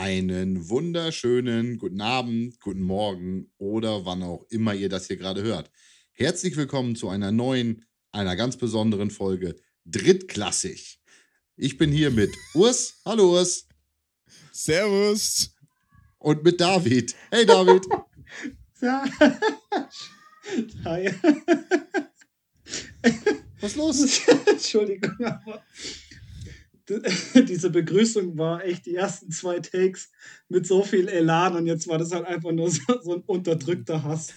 Einen wunderschönen guten Abend, guten Morgen oder wann auch immer ihr das hier gerade hört. Herzlich willkommen zu einer neuen, einer ganz besonderen Folge Drittklassig. Ich bin hier mit Urs. Hallo Urs. Servus. Und mit David. Hey David. Was ist los? Entschuldigung, aber diese Begrüßung war echt die ersten zwei Takes mit so viel Elan und jetzt war das halt einfach nur so, so ein unterdrückter Hass.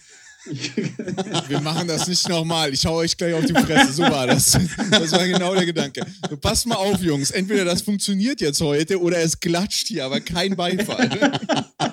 Wir machen das nicht nochmal. Ich hau euch gleich auf die Fresse. So war das. Das war genau der Gedanke. So, passt mal auf, Jungs. Entweder das funktioniert jetzt heute oder es glatscht hier, aber kein Beifall.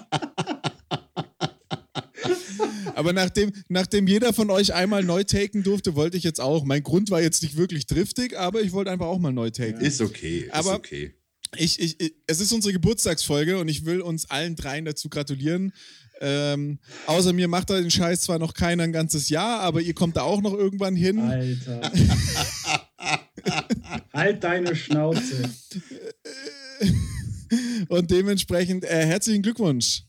Aber nachdem, nachdem jeder von euch einmal neu taken durfte, wollte ich jetzt auch. Mein Grund war jetzt nicht wirklich driftig, aber ich wollte einfach auch mal neu taken. Ist okay. Ist Aber- okay. Ich, ich, ich, es ist unsere Geburtstagsfolge und ich will uns allen dreien dazu gratulieren. Ähm, außer mir macht da den Scheiß zwar noch keiner ein ganzes Jahr, aber ihr kommt da auch noch irgendwann hin. Alter. halt deine Schnauze. Und dementsprechend äh, herzlichen Glückwunsch.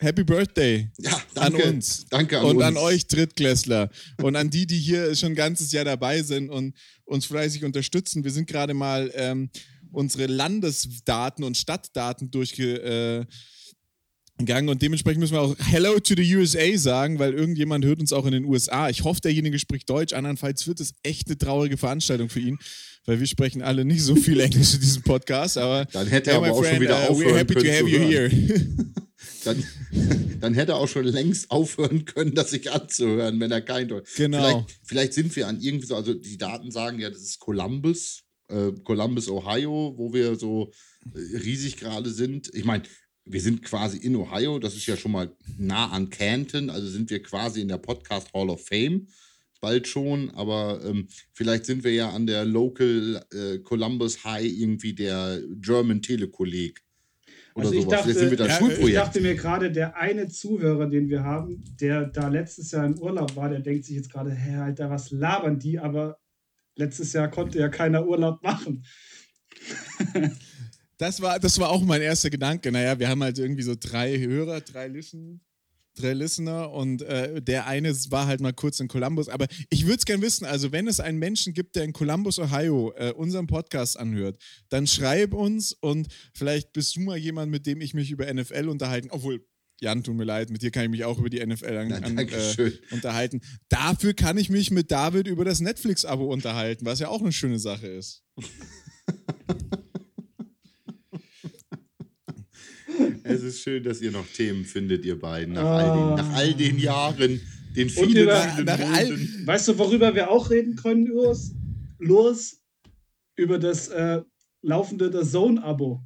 Happy Birthday Ja, an danke. uns. Danke an und uns. an euch Drittklässler und an die, die hier schon ein ganzes Jahr dabei sind und uns fleißig unterstützen. Wir sind gerade mal ähm, unsere Landesdaten und Stadtdaten durchgegangen und dementsprechend müssen wir auch Hello to the USA sagen, weil irgendjemand hört uns auch in den USA. Ich hoffe, derjenige spricht Deutsch. Andernfalls wird es echt eine traurige Veranstaltung für ihn, weil wir sprechen alle nicht so viel Englisch in diesem Podcast. Aber Dann hätte er Hey, aber auch schon friend, wieder uh, aufhören happy to können have zu you hören. here. Dann, dann hätte er auch schon längst aufhören können, das sich anzuhören, wenn er kein Deutsch. Genau. Vielleicht, vielleicht sind wir an irgendwie so, also die Daten sagen ja, das ist Columbus, äh, Columbus, Ohio, wo wir so äh, riesig gerade sind. Ich meine, wir sind quasi in Ohio, das ist ja schon mal nah an Canton, also sind wir quasi in der Podcast Hall of Fame. Bald schon, aber ähm, vielleicht sind wir ja an der Local äh, Columbus High irgendwie der German Telekolleg. Oder Also ich sowas. vielleicht sind wir da Ja, Ich Schulprojekt. dachte mir gerade, der eine Zuhörer, den wir haben, der da letztes Jahr im Urlaub war, der denkt sich jetzt gerade, hä, Alter, was labern die? Aber letztes Jahr konnte ja keiner Urlaub machen. Das war, das war auch mein erster Gedanke. Naja, wir haben halt irgendwie so drei Hörer, drei Listen, Listener und äh, der eine war halt mal kurz in Columbus. Aber ich würde es gerne wissen, also wenn es einen Menschen gibt, der in Columbus, Ohio äh, unseren Podcast anhört, dann schreib uns und vielleicht bist du mal jemand, mit dem ich mich über NFL unterhalten, obwohl Jan, tut mir leid, mit dir kann ich mich auch über die NFL an, an, äh, unterhalten. Dafür kann ich mich mit David über das Netflix-Abo unterhalten, was ja auch eine schöne Sache ist. Es ist schön, dass ihr noch Themen findet, ihr beiden, nach, Ah. all, den, nach all den Jahren, den vielen, über- vielen nach all-. Weißt du, worüber wir auch reden können, Urs? Los, über das äh, laufende The Zone-Abo.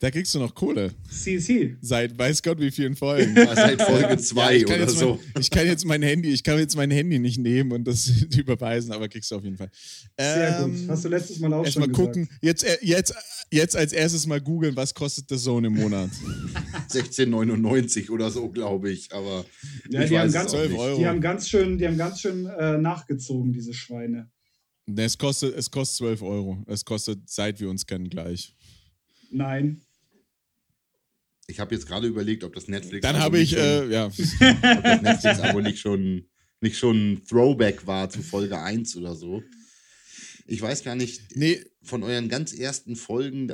Da kriegst du noch Kohle. CC. Seit weiß Gott wie vielen Folgen. Ja, Seit Folge Ja, 2 ich kann oder jetzt so. Mein, ich kann jetzt mein Handy, ich kann jetzt mein Handy nicht nehmen und das überweisen, aber kriegst du auf jeden Fall. Sehr Ähm, gut. Hast du letztes Mal auch Erst schon mal gesagt. gucken, jetzt, äh, jetzt, jetzt als erstes mal googeln, was kostet der Zone im Monat? 16,99 oder so, glaube ich. Aber Ja, ich die haben ganz, es auch 12 nicht. Euro. die haben ganz schön, die haben ganz schön äh, nachgezogen, diese Schweine. Ne, es kostet, es kostet 12 Euro. Es kostet, seit wir uns kennen, gleich. Nein. Ich habe jetzt gerade überlegt, ob das Netflix. Dann habe ich, schon- äh, ja, ob das Netflix-Abo nicht schon, nicht schon ein Throwback war zu Folge 1 oder so. Ich weiß gar nicht, nee, von euren ganz ersten Folgen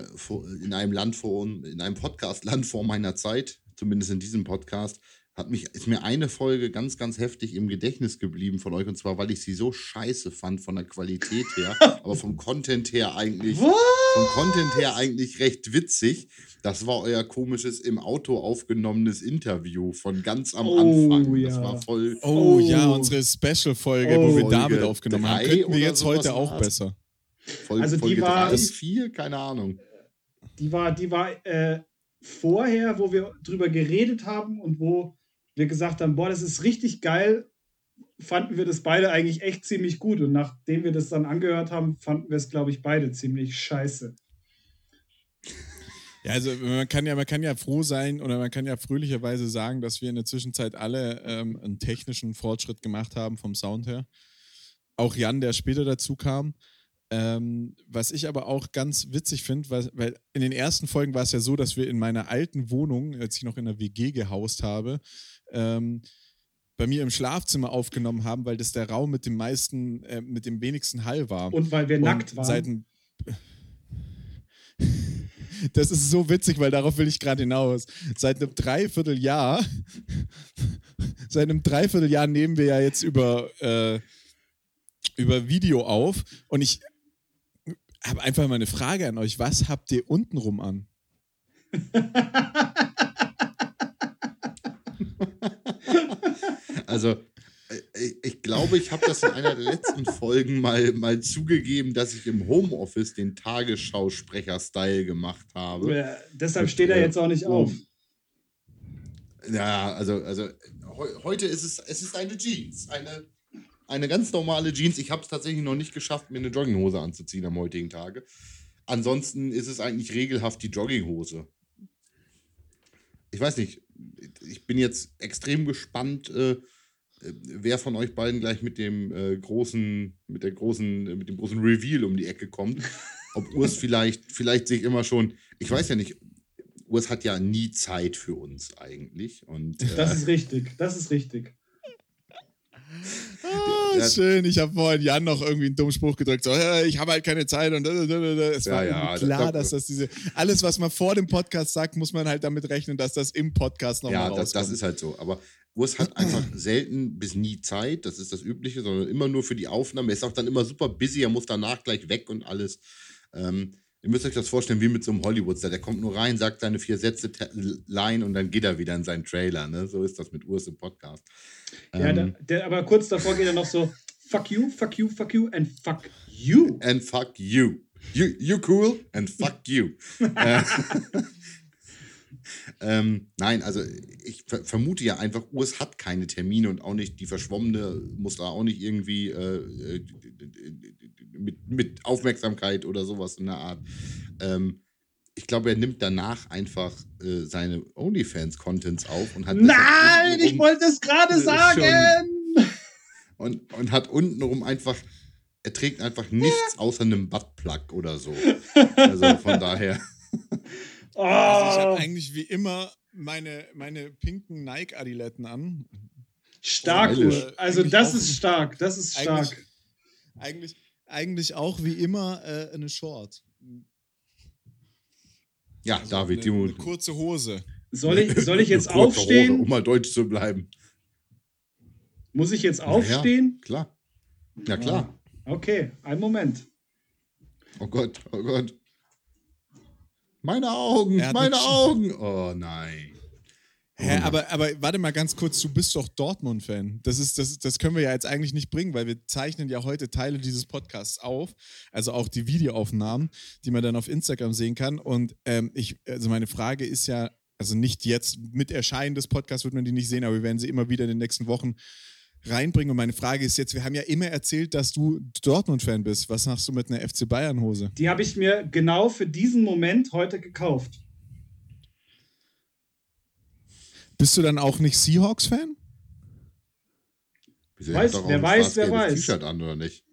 in einem Land vor, in einem Podcast-Land vor meiner Zeit, zumindest in diesem Podcast, hat mich, ist mir eine Folge ganz, ganz heftig im Gedächtnis geblieben von euch. Und zwar, weil ich sie so scheiße fand von der Qualität her, aber vom Content her eigentlich, vom Content her eigentlich recht witzig. Das war euer komisches im Auto aufgenommenes Interview von ganz am Oh, Anfang. Das ja. war voll. oh, Oh. ja, unsere Special-Folge, Oh. wo wir David aufgenommen haben, könnten wir jetzt heute auch war's. besser. Folge, Also die Folge war- drei, Das- vier, keine Ahnung. Die war, die war äh, vorher, wo wir drüber geredet haben und wo wir gesagt haben, boah, das ist richtig geil, fanden wir das beide eigentlich echt ziemlich gut. Und nachdem wir das dann angehört haben, fanden wir es, glaube ich, beide ziemlich scheiße. Ja, also man kann ja, man kann ja froh sein oder man kann ja fröhlicherweise sagen, dass wir in der Zwischenzeit alle ähm, einen technischen Fortschritt gemacht haben vom Sound her. Auch Jan, der später dazu kam. Ähm, was ich aber auch ganz witzig finde, weil in den ersten Folgen war es ja so, dass wir in meiner alten Wohnung, als ich noch in der WG gehaust habe, ähm, bei mir im Schlafzimmer aufgenommen haben, weil das der Raum mit dem meisten, äh, mit dem wenigsten Hall war. Und weil wir Und nackt waren. Seit das ist so witzig, weil darauf will ich gerade hinaus. Seit einem Dreivierteljahr, seit einem Dreivierteljahr nehmen wir ja jetzt über, äh, über Video auf und ich habe einfach mal eine Frage an euch. Was habt ihr untenrum an? also, äh, ich glaube, ich habe das in einer der letzten Folgen mal, mal zugegeben, dass ich im Homeoffice den Tagesschausprecher-Style gemacht habe. Ja, deshalb steht er jetzt auch nicht auf. Ja, also, also heute ist es, es ist eine Jeans, eine eine ganz normale Jeans. Ich habe es tatsächlich noch nicht geschafft, mir eine Jogginghose anzuziehen am heutigen Tage. Ansonsten ist es eigentlich regelhaft die Jogginghose. Ich weiß nicht, ich bin jetzt extrem gespannt, äh, wer von euch beiden gleich mit dem äh, großen, mit der großen, äh, mit dem großen Reveal um die Ecke kommt. Ob Urs vielleicht, vielleicht sich immer schon, ich weiß ja nicht, Urs hat ja nie Zeit für uns eigentlich. Und, äh, das ist richtig, das ist richtig. Ah, schön. Ich habe vorhin Jan noch irgendwie einen dummen Spruch gedrückt. So, ich habe halt keine Zeit und es war ja, klar, dass das diese alles, was man vor dem Podcast sagt, muss man halt damit rechnen, dass das im Podcast nochmal ja, rauskommt. Ja, das, das ist halt so. Aber Urs hat einfach selten bis nie Zeit. Das ist das Übliche, sondern immer nur für die Aufnahme. Er ist auch dann immer super busy. Er muss danach gleich weg und alles. Ähm, Ihr müsst euch das vorstellen wie mit so einem Hollywoodstar. Der kommt nur rein, sagt seine vier Sätze, Line und dann geht er wieder in seinen Trailer. Ne? So ist das mit Urs im Podcast. Ja, ähm, der, der, aber kurz davor geht er noch so: Fuck you, fuck you, fuck you and fuck you. And fuck you. You, you cool and fuck you. Äh, ähm, nein, also ich ver vermute ja einfach, Urs hat keine Termine und auch nicht die Verschwommene muss da auch nicht irgendwie äh, äh mit, mit Aufmerksamkeit oder sowas in der Art. Ähm, ich glaube, er nimmt danach einfach äh, seine OnlyFans-Contents auf und hat. Nein, ich wollte es gerade sagen! Und, und hat untenrum einfach. Er trägt einfach nichts außer einem Buttplug oder so. Also von daher. Oh. Also ich habe eigentlich wie immer meine, meine pinken Nike-Adiletten an. Stark, also das ist stark, das ist stark. Eigentlich, eigentlich, eigentlich auch wie immer äh, eine Short. Ja, also David, eine, eine kurze Hose. Soll ich, soll ich jetzt aufstehen? Hose, um mal deutsch zu bleiben. Muss ich jetzt aufstehen? Ja, klar. Ja, klar. Ah, okay, einen Moment. Oh Gott, oh Gott. Meine Augen, meine Augen. Oh nein. Hä, aber, aber warte mal ganz kurz, du bist doch Dortmund-Fan. Das, das, das können wir ja jetzt eigentlich nicht bringen, weil wir zeichnen ja heute Teile dieses Podcasts auf, also auch die Videoaufnahmen, die man dann auf Instagram sehen kann. Und ähm, ich, also meine Frage ist ja, also nicht jetzt mit Erscheinen des Podcasts wird man die nicht sehen, aber wir werden sie immer wieder in den nächsten Wochen reinbringen. Und meine Frage ist jetzt, wir haben ja immer erzählt, dass du Dortmund-Fan bist. Was machst du mit einer FC Bayern-Hose? Die habe ich mir genau für diesen Moment heute gekauft. Bist du dann auch nicht Seahawks-Fan? Weiß, wer weiß, wer weiß. T-Shirt an oder nicht?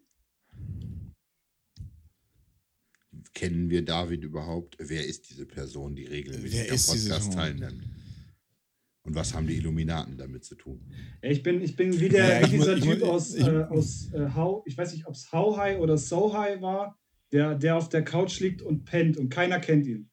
Kennen wir David überhaupt? Wer ist diese Person, die regelmäßig am Podcast teilnimmt? Und was haben die Illuminaten damit zu tun? Ich bin, ich bin wie, der, ja, wie dieser Typ aus, ich, äh, aus äh, How, ich weiß nicht, ob es How High oder So High war, der, der auf der Couch liegt und pennt und keiner kennt ihn.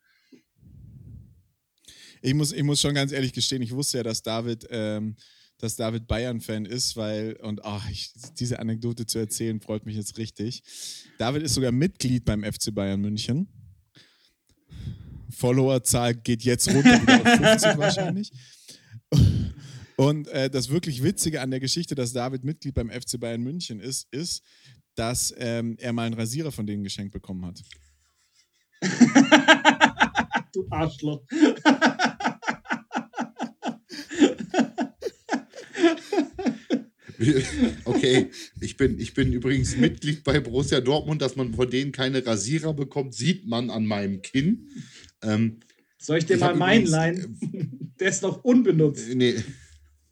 Ich muss, ich muss schon ganz ehrlich gestehen, ich wusste ja, dass David, ähm, dass David Bayern-Fan ist, weil, und ach, ich, diese Anekdote zu erzählen, freut mich jetzt richtig. David ist sogar Mitglied beim FC Bayern München. Followerzahl geht jetzt runter wieder auf 50 wahrscheinlich. Und äh, das wirklich Witzige an der Geschichte, dass David Mitglied beim FC Bayern München ist, ist, dass ähm, er mal einen Rasierer von denen geschenkt bekommen hat. du Arschloch. Okay, ich bin, ich bin übrigens Mitglied bei Borussia Dortmund, dass man von denen keine Rasierer bekommt, sieht man an meinem Kinn. Ähm, Soll ich dir ich mal meinen leihen? Der ist noch unbenutzt. Nee.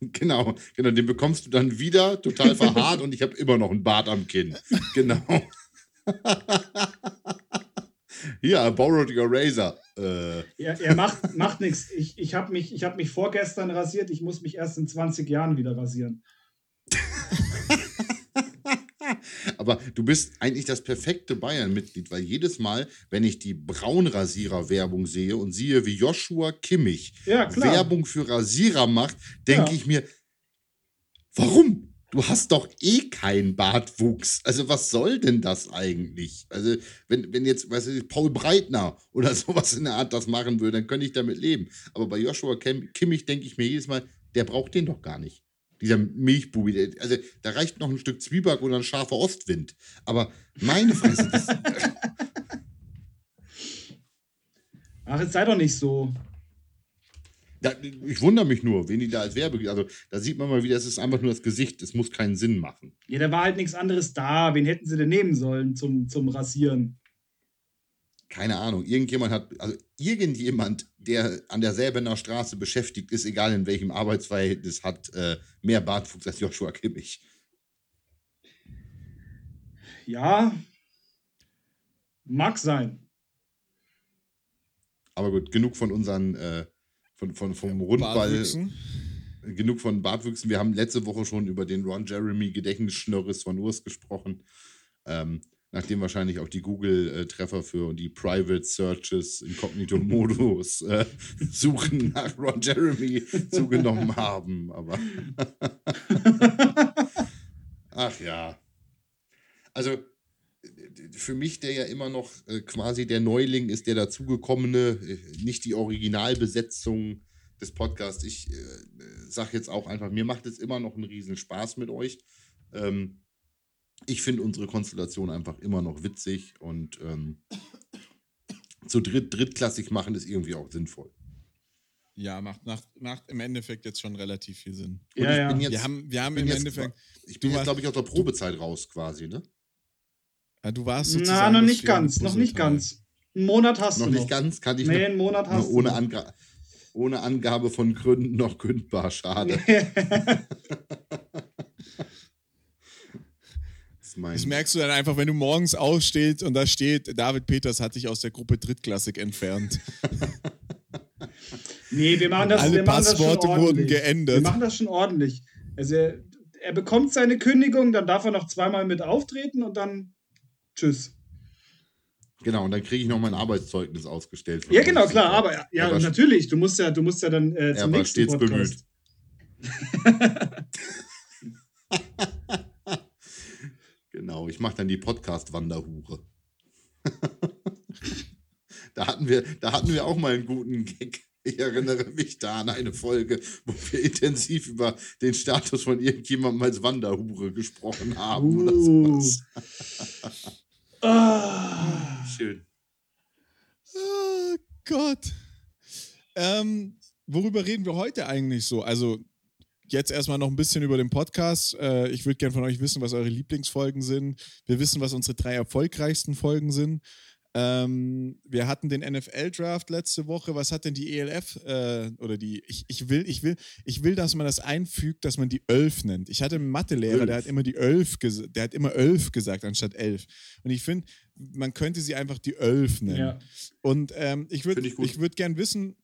Genau, genau, den bekommst du dann wieder total verharrt und ich habe immer noch einen Bart am Kinn. Genau. Hier, I borrowed your razor. Äh, Er, er macht, macht nichts. Ich, ich habe mich, ich hab mich vorgestern rasiert. Ich muss mich erst in 20 Jahren wieder rasieren. aber du bist eigentlich das perfekte Bayern-Mitglied, weil jedes Mal, wenn ich die Braunrasierer-Werbung sehe und sehe, wie Joshua Kimmich Ja. Werbung für Rasierer macht, denke Ja. ich mir, warum? Du hast doch eh keinen Bartwuchs. Also was soll denn das eigentlich? Also wenn, wenn jetzt, weißt du, Paul Breitner oder sowas in der Art das machen würde, dann könnte ich damit leben. Aber bei Joshua Kim- Kimmich denke ich mir jedes Mal, der braucht den doch gar nicht. Dieser Milchbubi. Also da reicht noch ein Stück Zwieback oder ein scharfer Ostwind. Aber meine Fresse, das, Ach, jetzt sei doch nicht so. da, ich wundere mich nur, wen die da als Werbe. Also da sieht man mal wieder, es ist einfach nur das Gesicht. Es muss keinen Sinn machen. Ja, da war halt nichts anderes da. Wen hätten sie denn nehmen sollen zum, zum Rasieren? Keine Ahnung, irgendjemand hat, also irgendjemand, der an der Säbener Straße beschäftigt ist, egal in welchem Arbeitsverhältnis, hat äh, mehr Bartwuchs als Joshua Kimmich. Ja, mag sein. Aber gut, genug von unseren, äh, von, von, vom Rundball, Bartwüchsen. genug von Bartwüchsen. Wir haben letzte Woche schon über den Ron Jeremy Gedächtnisschnörres von Urs gesprochen. Ähm, nachdem wahrscheinlich auch die Google-Treffer für die Private Searches Inkognito-Modus äh, Suchen nach Ron Jeremy zugenommen haben. Aber ach ja. Also für mich, der ja immer noch äh, quasi der Neuling ist, der dazugekommene, äh, nicht die Originalbesetzung des Podcasts. Ich äh, sage jetzt auch einfach, mir macht es immer noch einen riesen Spaß mit euch. Ähm, ich finde unsere Konstellation einfach immer noch witzig und ähm, zu dritt, drittklassig machen ist irgendwie auch sinnvoll. Ja, macht, macht, macht im Endeffekt jetzt schon relativ viel Sinn. Und Ja, ich ja. bin jetzt, wir haben, wir haben bin im jetzt, Endeffekt. ich bin jetzt glaube ich, aus der Probezeit raus quasi, ne? Ja, du warst Na, sozusagen. noch das nicht ganz, noch nicht ganz. Einen Monat hast Noch du nicht noch. ganz, kann ich Nee, noch, einen Monat noch hast ohne, du. noch. Anga ohne Angabe von Gründen noch kündbar. Schade. Das Das merkst du dann einfach, wenn du morgens aufstehst und da steht, David Peters hat sich aus der Gruppe Drittklassik entfernt. Nee, wir machen das, Alle wir machen das schon Passworte wurden ordentlich. Wir geändert. machen das schon ordentlich. Also er, er bekommt seine Kündigung, dann darf er noch zweimal mit auftreten und dann tschüss. Genau, und dann kriege ich noch mein Arbeitszeugnis ausgestellt. Ja, genau, klar, aber ja, Er war- natürlich, du musst ja, du musst ja dann äh, Er zum war nächsten stets Podcast. Genau, ich mache dann die Podcast-Wanderhure. da, hatten wir, da hatten wir auch mal einen guten Gag. Ich erinnere mich da an eine Folge, wo wir intensiv über den Status von irgendjemandem als Wanderhure gesprochen haben. Oder Uh. sowas. Ah. Schön. Oh Gott. Ähm, worüber reden wir heute eigentlich so? Also, jetzt erstmal noch ein bisschen über den Podcast. Äh, ich würde gerne von euch wissen, was eure Lieblingsfolgen sind. Wir wissen, was unsere drei erfolgreichsten Folgen sind. Ähm, wir hatten den NFL-Draft letzte Woche. Was hat denn die ELF äh, oder die? Ich, ich, will, ich, will, ich will, dass man das einfügt, dass man die Elf nennt. Ich hatte einen Mathelehrer, der hat immer die Elf, ges- der hat immer Elf gesagt anstatt elf. Und ich finde, man könnte sie einfach die Elf nennen. Ja. Und ähm, ich würde ich ich würd gern wissen,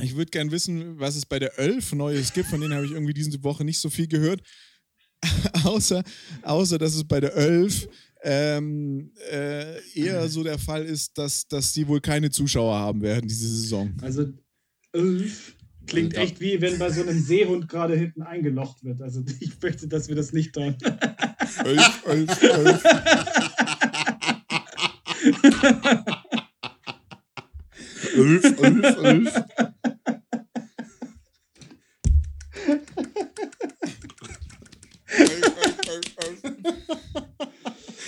ich würde gern wissen, was es bei der Elf Neues gibt. Von denen habe ich irgendwie diese Woche nicht so viel gehört. außer, außer, dass es bei der Elf ähm, äh, eher so der Fall ist, dass, dass die wohl keine Zuschauer haben werden diese Saison. Also Ulf klingt Also echt wie wenn bei so einem Seehund gerade hinten eingelocht wird. Also ich möchte, dass wir das nicht tun. Elf, elf, elf. Elf, elf, elf.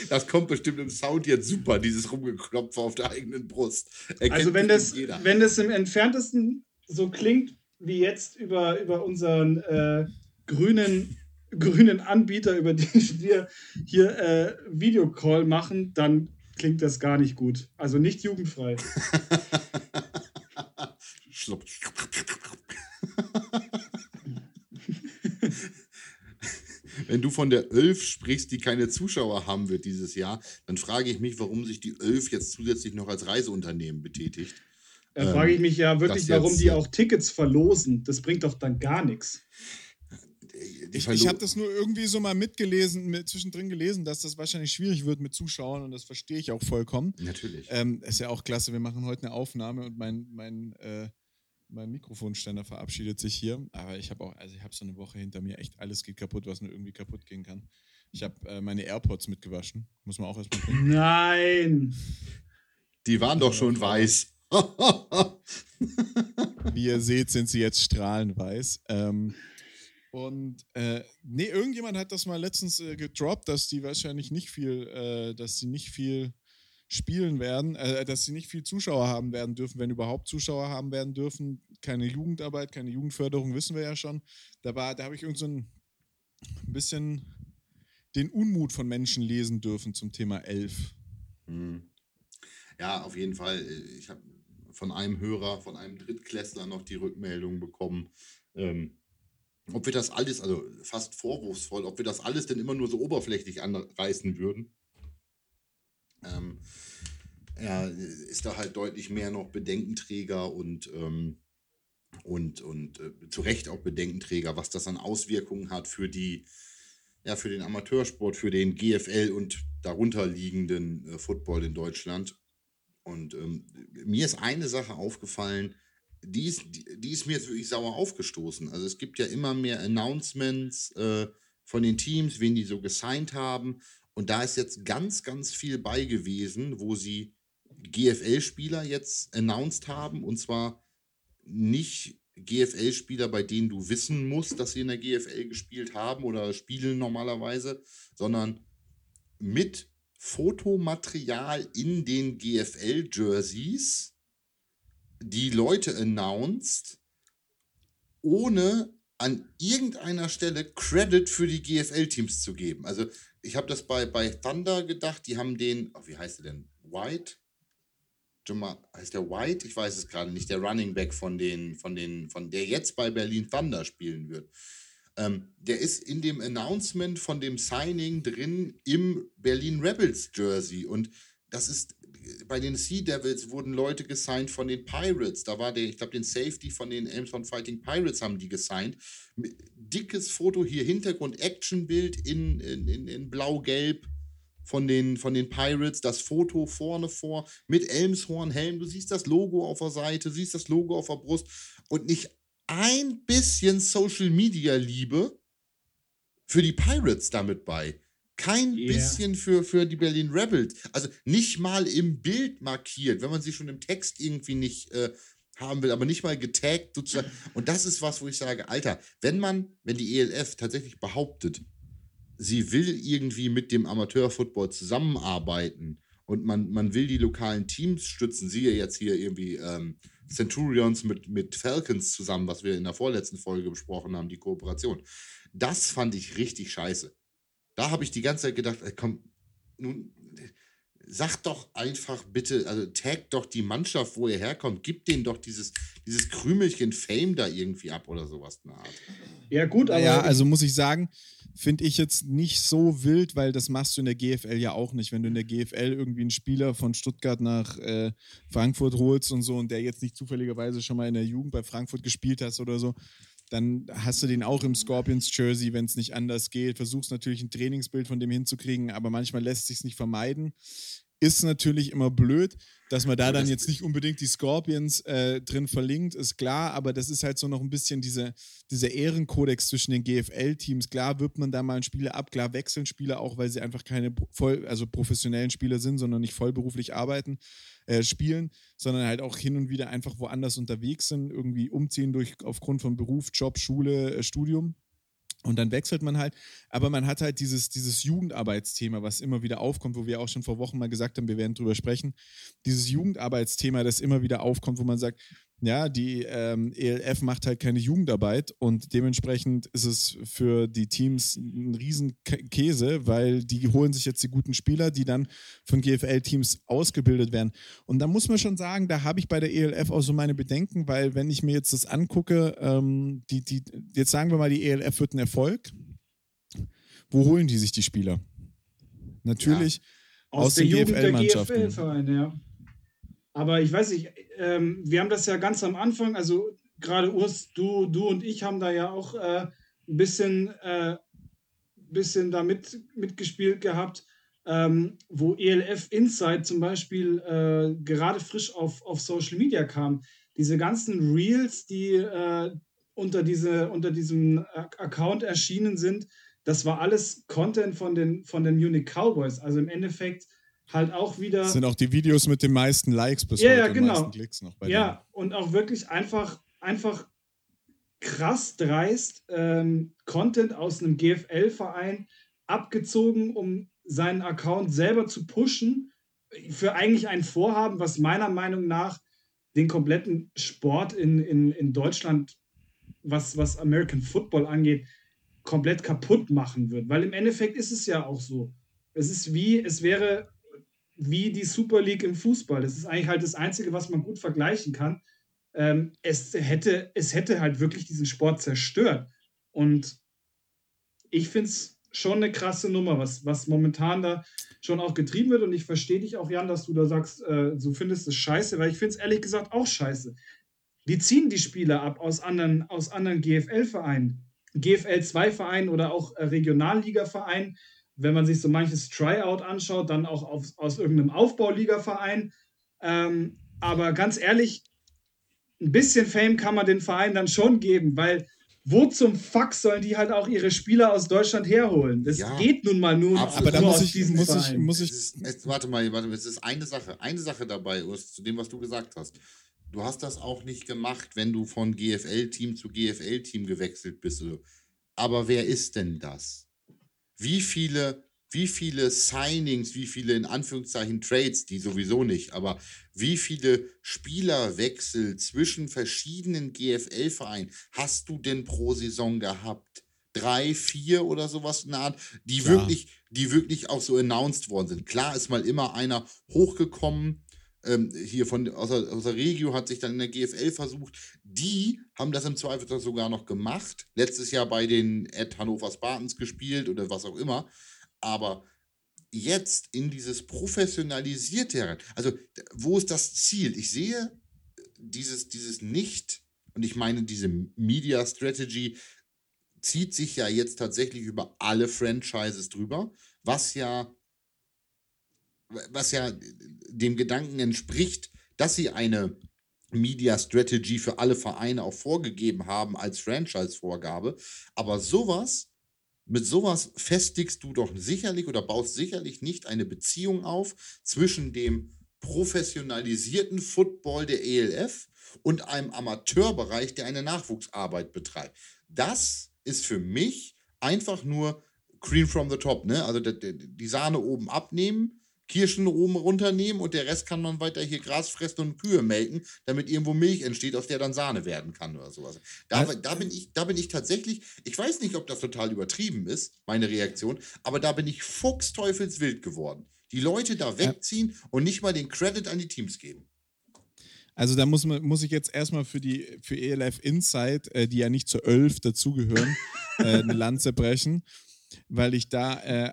Das kommt bestimmt im Sound jetzt super, dieses Rumgeklopfe auf der eigenen Brust. Erkennt Also wenn das, jeder. wenn das im entferntesten so klingt wie jetzt über, über unseren äh, grünen, grünen Anbieter, über den wir hier äh, Videocall machen, dann klingt das gar nicht gut. Also nicht jugendfrei. wenn du von der Ölf sprichst, die keine Zuschauer haben wird dieses Jahr, dann frage ich mich, warum sich die Ölf jetzt zusätzlich noch als Reiseunternehmen betätigt. Da ähm, frage ich mich ja wirklich, warum jetzt, die auch Tickets verlosen. Das bringt doch dann gar nichts. Ich, ich habe das nur irgendwie so mal mitgelesen, mit, zwischendrin gelesen, dass das wahrscheinlich schwierig wird mit Zuschauern und das verstehe ich auch vollkommen. Natürlich. Ähm, ist ja auch klasse, wir machen heute eine Aufnahme und mein, mein, äh, mein Mikrofonständer verabschiedet sich hier. Aber ich habe auch, also ich habe so eine Woche hinter mir, echt alles geht kaputt, was nur irgendwie kaputt gehen kann. Ich habe äh, meine AirPods mitgewaschen. Muss man auch erstmal gucken. Nein! Die waren doch schon weiß. Wie ihr seht, sind sie jetzt strahlend weiß. Ähm, und äh, nee, irgendjemand hat das mal letztens äh, gedroppt, dass die wahrscheinlich nicht viel, äh, dass sie nicht viel spielen werden, äh, dass sie nicht viel Zuschauer haben werden dürfen, wenn überhaupt Zuschauer haben werden dürfen. Keine Jugendarbeit, keine Jugendförderung, wissen wir ja schon. Da, da habe ich irgend so ein bisschen den Unmut von Menschen lesen dürfen zum Thema Elf. Hm. Ja, auf jeden Fall. Ich habe von einem Hörer, von einem Drittklässler noch die Rückmeldung bekommen, ähm, ob wir das alles, also fast vorwurfsvoll, ob wir das alles denn immer nur so oberflächlich anreißen würden. Ähm, er ist da halt deutlich mehr noch Bedenkenträger und, ähm, und, und äh, zu Recht auch Bedenkenträger, was das an Auswirkungen hat für die, ja, für den Amateursport, für den GFL und darunter liegenden äh, Football in Deutschland. Und ähm, mir ist eine Sache aufgefallen, die ist, die, die, ist mir jetzt wirklich sauer aufgestoßen. Also es gibt ja immer mehr Announcements äh, von den Teams, wen die so gesigned haben. Und da ist jetzt ganz, ganz viel bei gewesen, wo sie GFL-Spieler jetzt announced haben. Und zwar nicht GFL-Spieler, bei denen du wissen musst, dass sie in der GFL gespielt haben oder spielen normalerweise, sondern mit Fotomaterial in den GFL-Jerseys die Leute announced, ohne an irgendeiner Stelle Credit für die GFL-Teams zu geben. Also ich habe das bei, bei Thunder gedacht, die haben den, oh, wie heißt der denn? White? Jamal, heißt der White? Ich weiß es gerade nicht, der Running Back von den, von den, von der jetzt bei Berlin Thunder spielen wird. Ähm, der ist in dem Announcement von dem Signing drin im Berlin Rebels Jersey und das ist bei den Sea Devils wurden Leute gesigned von den Pirates. Da war der, ich glaube, den Safety von den Elmshorn Fighting Pirates haben die gesigned. Dickes Foto hier, Hintergrund, Actionbild in, in, in, in blau-gelb von den, von den Pirates. Das Foto vorne vor mit Elmshorn-Helm. Du siehst das Logo auf der Seite, siehst das Logo auf der Brust und nicht ein bisschen Social Media Liebe für die Pirates damit bei. Kein yeah. bisschen für, für die Berlin Rebels. Also nicht mal im Bild markiert, wenn man sie schon im Text irgendwie nicht äh, haben will, aber nicht mal getaggt sozusagen. Und das ist was, wo ich sage, Alter, wenn man, wenn die ELF tatsächlich behauptet, sie will irgendwie mit dem Amateurfootball zusammenarbeiten und man, man will die lokalen Teams stützen, siehe jetzt hier irgendwie ähm, Centurions mit, mit Falcons zusammen, was wir in der vorletzten Folge besprochen haben, die Kooperation. Das fand ich richtig scheiße. Da habe ich die ganze Zeit gedacht, ey, komm, nun, sag doch einfach bitte, also tag doch die Mannschaft, wo ihr herkommt, gib denen doch dieses, dieses Krümelchen Fame da irgendwie ab oder sowas. Eine Art. Ja, gut, aber. Ja, also muss ich sagen, finde ich jetzt nicht so wild, weil das machst du in der GFL ja auch nicht. Wenn du in der GFL irgendwie einen Spieler von Stuttgart nach äh, Frankfurt holst und so und der jetzt nicht zufälligerweise schon mal in der Jugend bei Frankfurt gespielt hast oder so, dann hast du den auch im Scorpions-Jersey, wenn es nicht anders geht. Versuchst natürlich ein Trainingsbild von dem hinzukriegen, aber manchmal lässt sich nicht vermeiden. Ist natürlich immer blöd, dass man da dann jetzt nicht unbedingt die Scorpions äh, drin verlinkt, ist klar, aber das ist halt so noch ein bisschen diese, dieser Ehrenkodex zwischen den GFL-Teams. Klar wirbt man da mal einen Spieler ab, klar wechseln Spieler auch, weil sie einfach keine voll, also professionellen Spieler sind, sondern nicht vollberuflich arbeiten, äh, spielen, sondern halt auch hin und wieder einfach woanders unterwegs sind, irgendwie umziehen durch aufgrund von Beruf, Job, Schule, äh, Studium. Und dann wechselt man halt, aber man hat halt dieses, dieses Jugendarbeitsthema, was immer wieder aufkommt, wo wir auch schon vor Wochen mal gesagt haben, wir werden drüber sprechen. Dieses Jugendarbeitsthema, das immer wieder aufkommt, wo man sagt, ja, die ähm, ELF macht halt keine Jugendarbeit und dementsprechend ist es für die Teams ein Riesenkäse, weil die holen sich jetzt die guten Spieler, die dann von GFL-Teams ausgebildet werden. Und da muss man schon sagen, da habe ich bei der ELF auch so meine Bedenken, weil wenn ich mir jetzt das angucke, ähm, die, die, jetzt sagen wir mal, die ELF wird ein Erfolg wo holen die sich die Spieler? Natürlich ja. aus, aus den GFL-Mannschaften. GFL ja. Aber ich weiß nicht, ähm, wir haben das ja ganz am Anfang, also gerade Urs, du, du und ich haben da ja auch äh, ein bisschen, äh, bisschen da mit, mitgespielt gehabt, ähm, wo ELF Insight zum Beispiel äh, gerade frisch auf, auf Social Media kam. Diese ganzen Reels, die äh, unter, diese, unter diesem Account erschienen sind, das war alles Content von den, von den Munich Cowboys. Also im Endeffekt halt auch wieder. Das sind auch die Videos mit den meisten Likes bis ja, heute, ja, genau. meisten Klicks noch bei Ja, denen. und auch wirklich einfach, einfach krass dreist ähm, Content aus einem GFL-Verein abgezogen, um seinen Account selber zu pushen, für eigentlich ein Vorhaben, was meiner Meinung nach den kompletten Sport in, in, in Deutschland, was, was American Football angeht, komplett kaputt machen wird. Weil im Endeffekt ist es ja auch so. Es ist wie, es wäre wie die Super League im Fußball. Das ist eigentlich halt das Einzige, was man gut vergleichen kann. Ähm, es, hätte, es hätte halt wirklich diesen Sport zerstört. Und ich finde es schon eine krasse Nummer, was, was momentan da schon auch getrieben wird. Und ich verstehe dich auch, Jan, dass du da sagst, äh, du findest es scheiße, weil ich finde es ehrlich gesagt auch scheiße. Die ziehen die Spieler ab aus anderen, aus anderen GFL-Vereinen, GFL-2-Vereinen oder auch äh, Regionalliga-Vereinen wenn man sich so manches Tryout anschaut, dann auch auf, aus irgendeinem Aufbauligaverein. Ähm, aber ganz ehrlich, ein bisschen Fame kann man den Verein dann schon geben, weil wo zum Fuck sollen die halt auch ihre Spieler aus Deutschland herholen? Das ja, geht nun mal nur, aber da muss ich, muss ich, muss ich, es ist, warte mal, warte mal, es ist eine Sache, eine Sache dabei, Urs, zu dem, was du gesagt hast. Du hast das auch nicht gemacht, wenn du von GFL-Team zu GFL-Team gewechselt bist. Aber wer ist denn das? Wie viele, wie viele Signings, wie viele in Anführungszeichen Trades, die sowieso nicht, aber wie viele Spielerwechsel zwischen verschiedenen GFL-Vereinen hast du denn pro Saison gehabt? Drei, vier oder sowas in der Art, die wirklich, die wirklich auch so announced worden sind. Klar ist mal immer einer hochgekommen, ähm, hier von aus der, aus der Regio hat sich dann in der GFL versucht. Die haben das im Zweifel sogar noch gemacht. Letztes Jahr bei den Ed Hannover Spartans gespielt oder was auch immer. Aber jetzt in dieses professionalisierte herein. Also, wo ist das Ziel? Ich sehe dieses, dieses nicht, und ich meine, diese Media Strategy zieht sich ja jetzt tatsächlich über alle Franchises drüber, was ja was ja dem Gedanken entspricht, dass sie eine Media Strategy für alle Vereine auch vorgegeben haben als Franchise-Vorgabe. Aber sowas, mit sowas festigst du doch sicherlich oder baust sicherlich nicht eine Beziehung auf zwischen dem professionalisierten Football der ELF und einem Amateurbereich, der eine Nachwuchsarbeit betreibt. Das ist für mich einfach nur Cream from the Top, ne? Also die Sahne oben abnehmen Kirschen oben runternehmen und der Rest kann man weiter hier Gras fressen und Kühe melken, damit irgendwo Milch entsteht, aus der dann Sahne werden kann oder sowas. Da, da, bin ich, da bin ich tatsächlich, ich weiß nicht, ob das total übertrieben ist, meine Reaktion, aber da bin ich fuchsteufelswild geworden. Die Leute da wegziehen und nicht mal den Credit an die Teams geben. Also da muss, man, muss ich jetzt erstmal für die für ELF Insight, äh, die ja nicht zur 11 dazugehören, äh, eine Lanze brechen, weil ich da äh,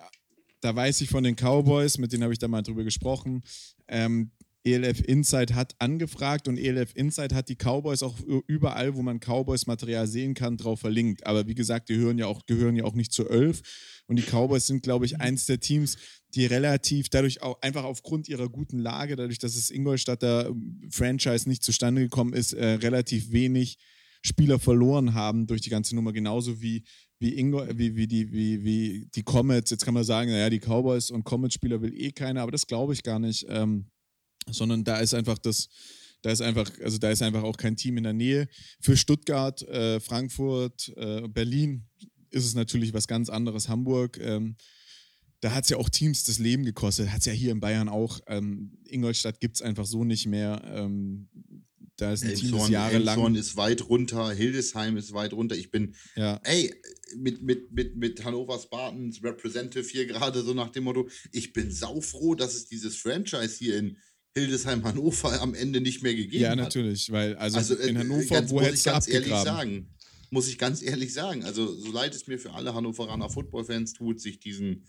da weiß ich von den Cowboys, mit denen habe ich da mal drüber gesprochen. Ähm, ELF Insight hat angefragt und ELF Insight hat die Cowboys auch überall, wo man Cowboys Material sehen kann, drauf verlinkt. Aber wie gesagt, die gehören ja auch, gehören ja auch nicht zur Elf. Und die Cowboys sind, glaube ich, eins der Teams, die relativ dadurch auch einfach aufgrund ihrer guten Lage, dadurch, dass das Ingolstadter Franchise nicht zustande gekommen ist, äh, relativ wenig Spieler verloren haben durch die ganze Nummer, genauso wie, wie, Ingo, wie, wie, die, wie, wie die Comets. Jetzt kann man sagen, naja, die Cowboys und Comets-Spieler will eh keiner, aber das glaube ich gar nicht. Ähm, sondern da ist einfach das, da ist einfach, also da ist einfach auch kein Team in der Nähe. Für Stuttgart, äh, Frankfurt, äh, Berlin ist es natürlich was ganz anderes. Hamburg, ähm, da hat es ja auch Teams das Leben gekostet. Hat es ja hier in Bayern auch. Ähm, Ingolstadt gibt es einfach so nicht mehr. Ähm, da ist ein Elmshorn, Team, das jahrelang. Elmshorn ist weit runter, Hildesheim ist weit runter. Ich bin, ja. ey, mit, mit, mit, mit Hannover Spartans Representative hier gerade so nach dem Motto, ich bin saufroh, dass es dieses Franchise hier in Hildesheim Hannover am Ende nicht mehr gegeben hat. Ja, natürlich, weil also, also in äh, Hannover, ganz, wo hättest du abgegraben? Ehrlich sagen. muss ich ganz ehrlich sagen. Also, so leid es mir für alle Hannoveraner Footballfans tut, sich diesen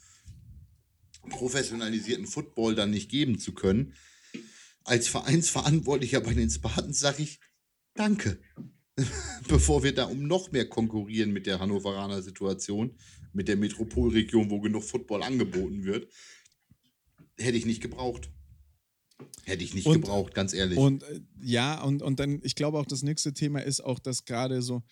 professionalisierten Football dann nicht geben zu können. Als Vereinsverantwortlicher bei den Spartans sage ich Danke. Bevor wir da um noch mehr konkurrieren mit der Hannoveraner Situation, mit der Metropolregion, wo genug Football angeboten wird, hätte ich nicht gebraucht. Hätte ich nicht und, gebraucht, ganz ehrlich. Und äh, ja, und, und dann, ich glaube auch, das nächste Thema ist auch, dass gerade so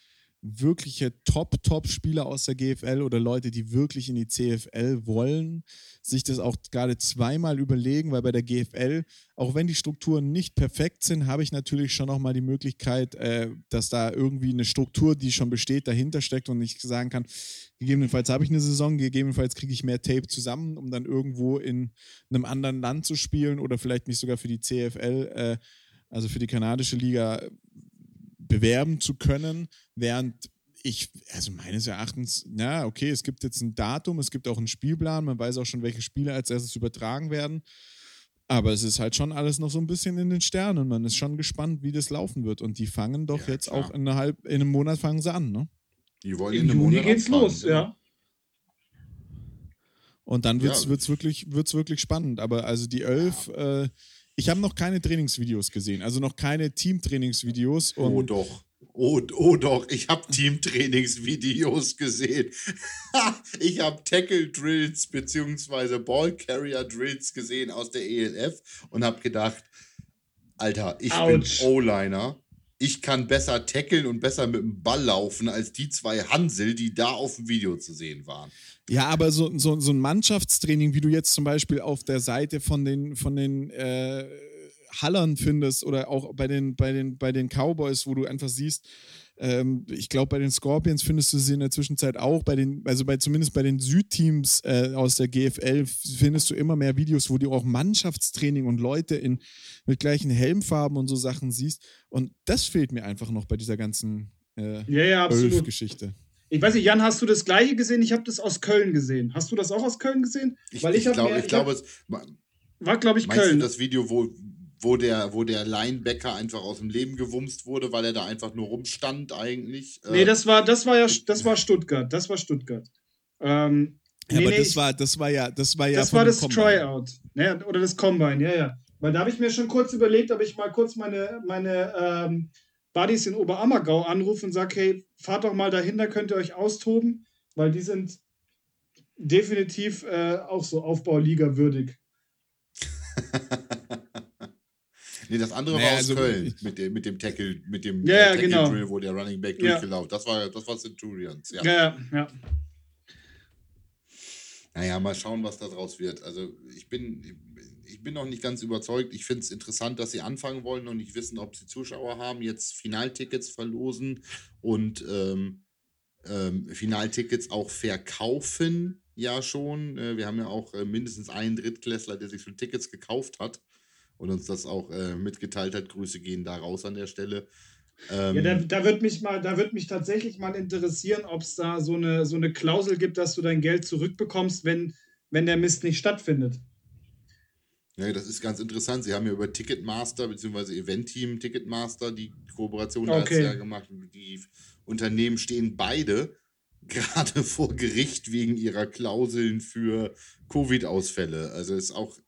wirkliche Top-Top-Spieler aus der GFL oder Leute, die wirklich in die CFL wollen, sich das auch gerade zweimal überlegen, weil bei der GFL, auch wenn die Strukturen nicht perfekt sind, habe ich natürlich schon nochmal die Möglichkeit, äh, dass da irgendwie eine Struktur, die schon besteht, dahinter steckt und ich sagen kann, gegebenenfalls habe ich eine Saison, gegebenenfalls kriege ich mehr Tape zusammen, um dann irgendwo in einem anderen Land zu spielen oder vielleicht nicht sogar für die CFL, äh, also für die kanadische Liga bewerben zu können, während ich, also meines Erachtens, na, okay, es gibt jetzt ein Datum, es gibt auch einen Spielplan, man weiß auch schon, welche Spiele als erstes übertragen werden. Aber es ist halt schon alles noch so ein bisschen in den Sternen. Man ist schon gespannt, wie das laufen wird. Und die fangen doch ja, jetzt klar. auch in, einer halb, in einem Monat fangen sie an, ne? Die wollen in, in Juni Monat geht's los, ja. ja. Und dann wird es ja. wirklich, wird's wirklich spannend. Aber also die Elf, ja. äh, ich habe noch keine Trainingsvideos gesehen, also noch keine Teamtrainingsvideos. Oh doch. Oh, oh doch, ich habe Teamtrainingsvideos gesehen. ich habe Tackle Drills bzw. Ball Carrier Drills gesehen aus der ELF und habe gedacht, Alter, ich Ouch. bin O-Liner. Ich kann besser tackeln und besser mit dem Ball laufen als die zwei Hansel, die da auf dem Video zu sehen waren. Ja, aber so, so, so ein Mannschaftstraining, wie du jetzt zum Beispiel auf der Seite von den, von den äh, Hallern findest oder auch bei den, bei, den, bei den Cowboys, wo du einfach siehst, ähm, ich glaube, bei den Scorpions findest du sie in der Zwischenzeit auch, bei den, also bei, zumindest bei den Südteams äh, aus der GFL findest du immer mehr Videos, wo du auch Mannschaftstraining und Leute in, mit gleichen Helmfarben und so Sachen siehst. Und das fehlt mir einfach noch bei dieser ganzen äh, ja, ja, Geschichte. Ich weiß nicht, Jan, hast du das gleiche gesehen? Ich habe das aus Köln gesehen. Hast du das auch aus Köln gesehen? Ich, Weil ich, ich glaube, ich glaube, es war, glaube ich, Köln. Du das Video, wo, wo, der, wo der Linebacker einfach aus dem Leben gewumst wurde, weil er da einfach nur rumstand eigentlich? Nee, äh, das war, das war ja das war Stuttgart. Das war Stuttgart. Ähm, ja, nee, aber nee, das, war, das war ja, das war ja. Das war das Combine. Tryout. Ne, oder das Combine, ja, ja. Weil da habe ich mir schon kurz überlegt, ob ich mal kurz meine, meine ähm, Buddies in Oberammergau anrufe und sage, hey, fahrt doch mal dahin, da könnt ihr euch austoben, weil die sind definitiv äh, auch so Aufbauliga würdig. nee, das andere naja, war aus also, Köln mit dem, mit dem Tackle, mit dem ja, Tackle genau. Drill, wo der Running Back ja. durchgelaufen Das war, das war Centurions, ja. Ja, ja. Naja, mal schauen, was da draus wird. Also ich bin, ich bin noch nicht ganz überzeugt. Ich finde es interessant, dass sie anfangen wollen und nicht wissen, ob sie Zuschauer haben, jetzt Finaltickets verlosen und ähm, ähm, Finaltickets auch verkaufen. Ja, schon. Äh, wir haben ja auch äh, mindestens einen Drittklässler, der sich schon Tickets gekauft hat und uns das auch äh, mitgeteilt hat. Grüße gehen da raus an der Stelle. Ähm, ja, da, da wird mich mal, da wird mich tatsächlich mal interessieren, ob es da so eine, so eine Klausel gibt, dass du dein Geld zurückbekommst, wenn, wenn der Mist nicht stattfindet. Ja, das ist ganz interessant. Sie haben ja über Ticketmaster bzw. Event-Team Ticketmaster die Kooperation okay. Jahr gemacht. Die Unternehmen stehen beide gerade vor Gericht wegen ihrer Klauseln für Covid-Ausfälle. Also ist auch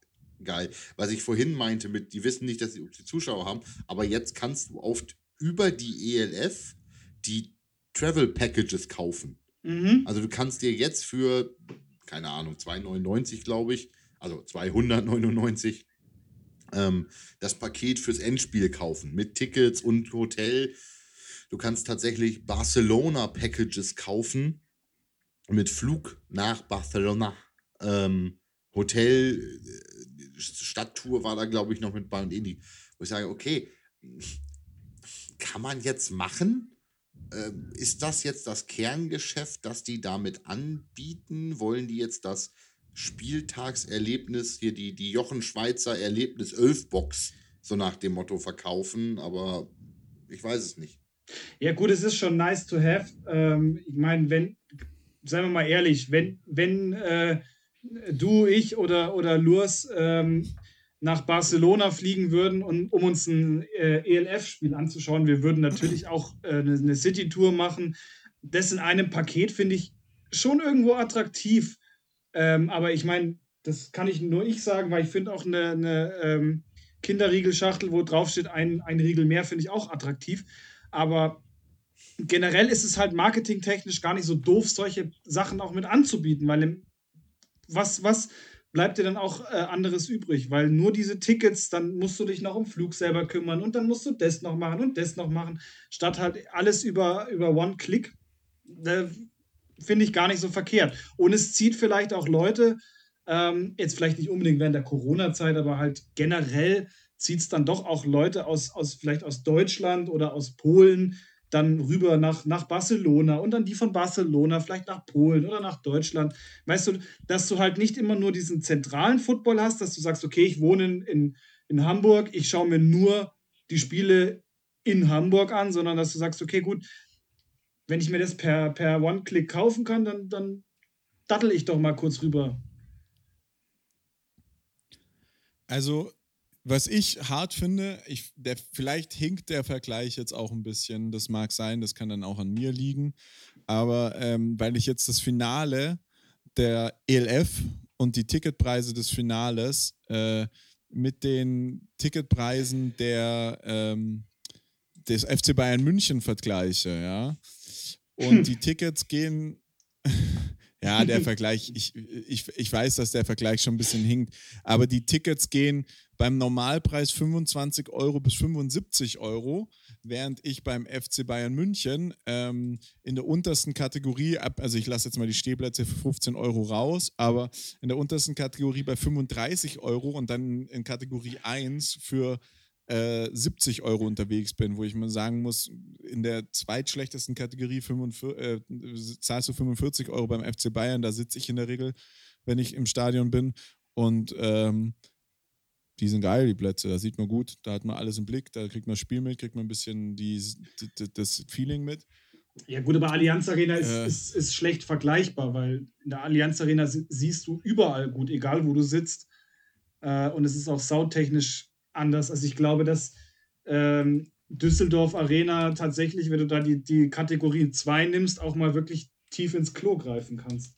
geil. Was ich vorhin meinte mit, die wissen nicht, dass sie, sie Zuschauer haben, aber jetzt kannst du oft über die ELF die Travel Packages kaufen. Mhm. Also du kannst dir jetzt für, keine Ahnung, 2,99 glaube ich, also 299, ähm, das Paket fürs Endspiel kaufen mit Tickets und Hotel. Du kannst tatsächlich Barcelona-Packages kaufen mit Flug nach Barcelona. Ähm, Hotel, äh, Stadttour war da, glaube ich, noch mit bei und Indie. Wo ich sage, okay, kann man jetzt machen? Ähm, ist das jetzt das Kerngeschäft, das die damit anbieten? Wollen die jetzt das Spieltagserlebnis, hier die, die Jochen Schweizer Erlebnis 11 Box, so nach dem Motto verkaufen, aber ich weiß es nicht. Ja, gut, es ist schon nice to have. Ähm, ich meine, wenn, seien wir mal ehrlich, wenn, wenn äh, du, ich oder, oder Lurs ähm, nach Barcelona fliegen würden, und, um uns ein äh, ELF-Spiel anzuschauen. Wir würden natürlich auch äh, eine, City-Tour machen. Das in einem Paket finde ich schon irgendwo attraktiv. Ähm, aber ich meine, das kann ich nur ich sagen, weil ich finde auch eine, eine ähm, Kinderriegelschachtel, wo drauf steht, ein, ein Riegel mehr, finde ich auch attraktiv. Aber generell ist es halt marketingtechnisch gar nicht so doof, solche Sachen auch mit anzubieten, weil was, was bleibt dir dann auch äh, anderes übrig? Weil nur diese Tickets, dann musst du dich noch um Flug selber kümmern und dann musst du das noch machen und das noch machen, statt halt alles über, über One-Click. Äh, Finde ich gar nicht so verkehrt. Und es zieht vielleicht auch Leute, ähm, jetzt vielleicht nicht unbedingt während der Corona-Zeit, aber halt generell zieht es dann doch auch Leute aus, aus vielleicht aus Deutschland oder aus Polen, dann rüber nach, nach Barcelona und dann die von Barcelona, vielleicht nach Polen oder nach Deutschland. Weißt du, dass du halt nicht immer nur diesen zentralen Football hast, dass du sagst, okay, ich wohne in, in, Hamburg, ich schaue mir nur die Spiele in Hamburg an, sondern dass du sagst, okay, gut, wenn ich mir das per, per One-Click kaufen kann, dann, dann dattel ich doch mal kurz rüber. Also was ich hart finde, ich, der, vielleicht hinkt der Vergleich jetzt auch ein bisschen, das mag sein, das kann dann auch an mir liegen, aber ähm, weil ich jetzt das Finale der ELF und die Ticketpreise des Finales äh, mit den Ticketpreisen der, ähm, des FC Bayern München vergleiche, ja. Und die Tickets gehen, ja, der Vergleich, ich, ich, ich weiß, dass der Vergleich schon ein bisschen hinkt, aber die Tickets gehen beim Normalpreis 25 Euro bis 75 Euro, während ich beim FC Bayern München ähm, in der untersten Kategorie, also ich lasse jetzt mal die Stehplätze für 15 Euro raus, aber in der untersten Kategorie bei 35 Euro und dann in Kategorie 1 für äh, 70 Euro unterwegs bin, wo ich mal sagen muss, in der zweitschlechtesten Kategorie 45, äh, zahlst du 45 Euro beim FC Bayern, da sitze ich in der Regel, wenn ich im Stadion bin und ähm, die sind geil, die Plätze. Da sieht man gut, da hat man alles im Blick, da kriegt man Spiel mit, kriegt man ein bisschen die, die das Feeling mit. Ja, gut, aber Allianz Arena ist, äh, ist, ist, schlecht vergleichbar, weil in der Allianz Arena siehst du überall gut, egal wo du sitzt. Äh, und es ist auch soundtechnisch anders. Also ich glaube, dass ähm, Düsseldorf Arena tatsächlich, wenn du da die, die Kategorie 2 nimmst, auch mal wirklich tief ins Klo greifen kannst.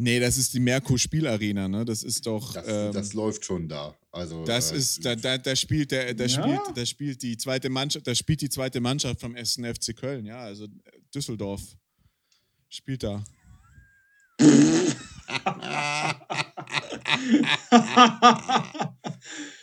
Nee, das ist die Merkur Spielarena, ne? Das ist doch. Das, ähm, das läuft schon da. Also, das äh, ist, da, da, da spielt der, da ja. spielt, da spielt die zweite Mannschaft, da spielt die zweite Mannschaft vom 1. FC Köln, ja, also Düsseldorf spielt da.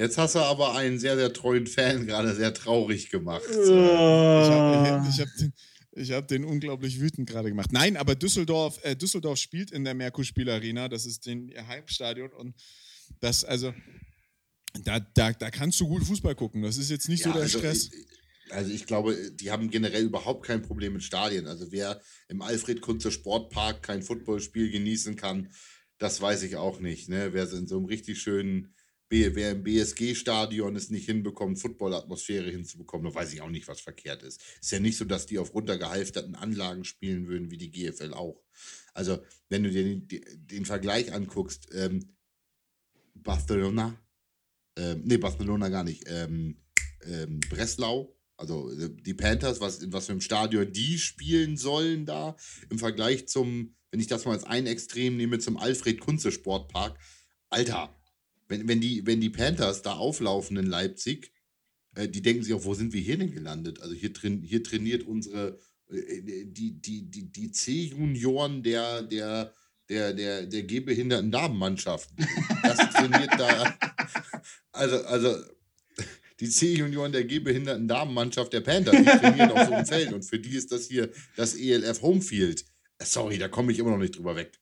Jetzt hast du aber einen sehr, sehr treuen Fan gerade sehr traurig gemacht. Ich habe ich hab den, ich habe den unglaublich wütend gerade gemacht. Nein, aber Düsseldorf, äh, Düsseldorf spielt in der Merkur Spielarena. Das ist den, ihr Heimstadion. Und das, also, da, da, da kannst du gut Fußball gucken. Das ist jetzt nicht ja, so der also Stress. Ich, also ich glaube, die haben generell überhaupt kein Problem mit Stadien. Also wer im Alfred-Kunze Sportpark kein Footballspiel genießen kann, das weiß ich auch nicht. Ne? Wer in so einem richtig schönen wer im BSG-Stadion es nicht hinbekommt, Football-Atmosphäre hinzubekommen, dann weiß ich auch nicht, was verkehrt ist. Ist ja nicht so, dass die auf runtergehalfterten Anlagen spielen würden, wie die GFL auch. Also, wenn du dir den, den Vergleich anguckst, ähm, Barcelona, ähm, nee, Barcelona gar nicht, ähm, ähm, Breslau, also äh, die Panthers, was, in was für einem Stadion die spielen sollen da, im Vergleich zum, wenn ich das mal als ein Extrem nehme, zum Alfred-Kunze-Sportpark, Alter, wenn, wenn, die, wenn die Panthers da auflaufen in Leipzig, äh, die denken sich auch, wo sind wir hier denn gelandet? Also hier, train, hier trainiert unsere, äh, die, die, die, die C-Junioren der, der, der, der, der gehbehinderten Damenmannschaft. Das trainiert da. Also, also die C-Junioren der gehbehinderten Damenmannschaft der Panthers, die trainieren auf so einem Feld. Und für die ist das hier das ELF Homefield. Sorry, da komme ich immer noch nicht drüber weg.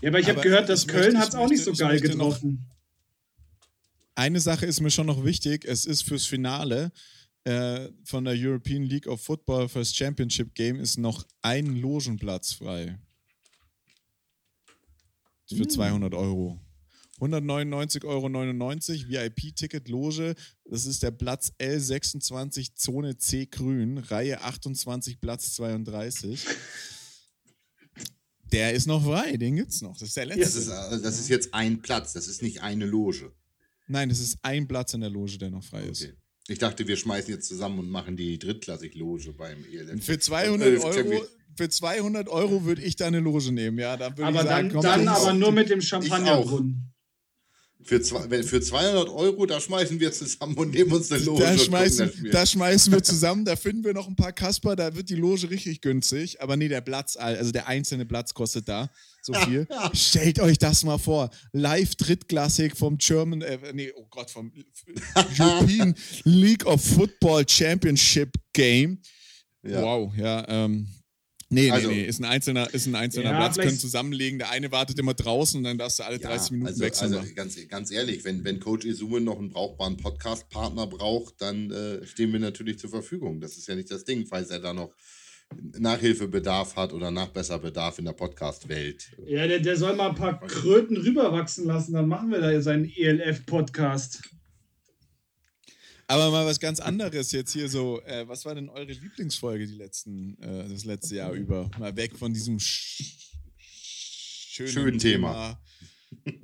Ja, aber ich habe gehört, dass Köln hat es auch nicht so geil getroffen eine Sache ist mir schon noch wichtig. Es ist fürs Finale äh, von der European League of Football First Championship Game ist noch ein Logenplatz frei. Für 200 hm. Euro. 199,99 Euro VIP-Ticket Loge. Das ist der Platz L26 Zone C Grün, Reihe 28, Platz 32. Der ist noch frei, den gibt's noch. Das ist der letzte. Das ist, äh, das ist jetzt ein Platz, das ist nicht eine Loge. Nein, das ist ein Platz in der Loge, der noch frei ist. Okay. Ich dachte, wir schmeißen jetzt zusammen und machen die drittklassig-Loge beim E ELF. Für 200 Äh, Euro, für 200 Euro würde ich da eine Loge nehmen, ja. Dann würde Aber ich sagen, dann, komm, dann ist- aber nur mit dem. Champagnerbrunnen. Für, zwei, für 200 Euro, da schmeißen wir zusammen und nehmen uns eine Loge. Da schmeißen, da schmeißen wir zusammen, da finden wir noch ein paar Kasper, da wird die Loge richtig günstig. Aber nee, der Platz, also der einzelne Platz kostet da so viel. Stellt euch das mal vor. Live Drittklassik vom German, äh, nee, oh Gott, vom European League of Football Championship Game. Ja. Wow, ja, ähm. Nee, Also- nee, nee, ist ein einzelner, ist ein einzelner Ja, Platz, können zusammenlegen. Der eine wartet immer draußen und dann darfst du alle 30 Minuten also, wechseln. Also ganz, ganz ehrlich, wenn, wenn Coach Izume noch einen brauchbaren Podcast-Partner braucht, dann äh, stehen wir natürlich zur Verfügung. Das ist ja nicht das Ding, falls er da noch Nachhilfebedarf hat oder Nachbesserbedarf in der Podcast-Welt. Ja, der, der soll mal ein paar Kröten rüberwachsen lassen, dann machen wir da seinen ELF-Podcast. Aber mal was ganz anderes jetzt hier so. Äh, was war denn eure Lieblingsfolge die letzten, äh, das letzte Jahr über? Mal weg von diesem sch schönen, Schönen Thema.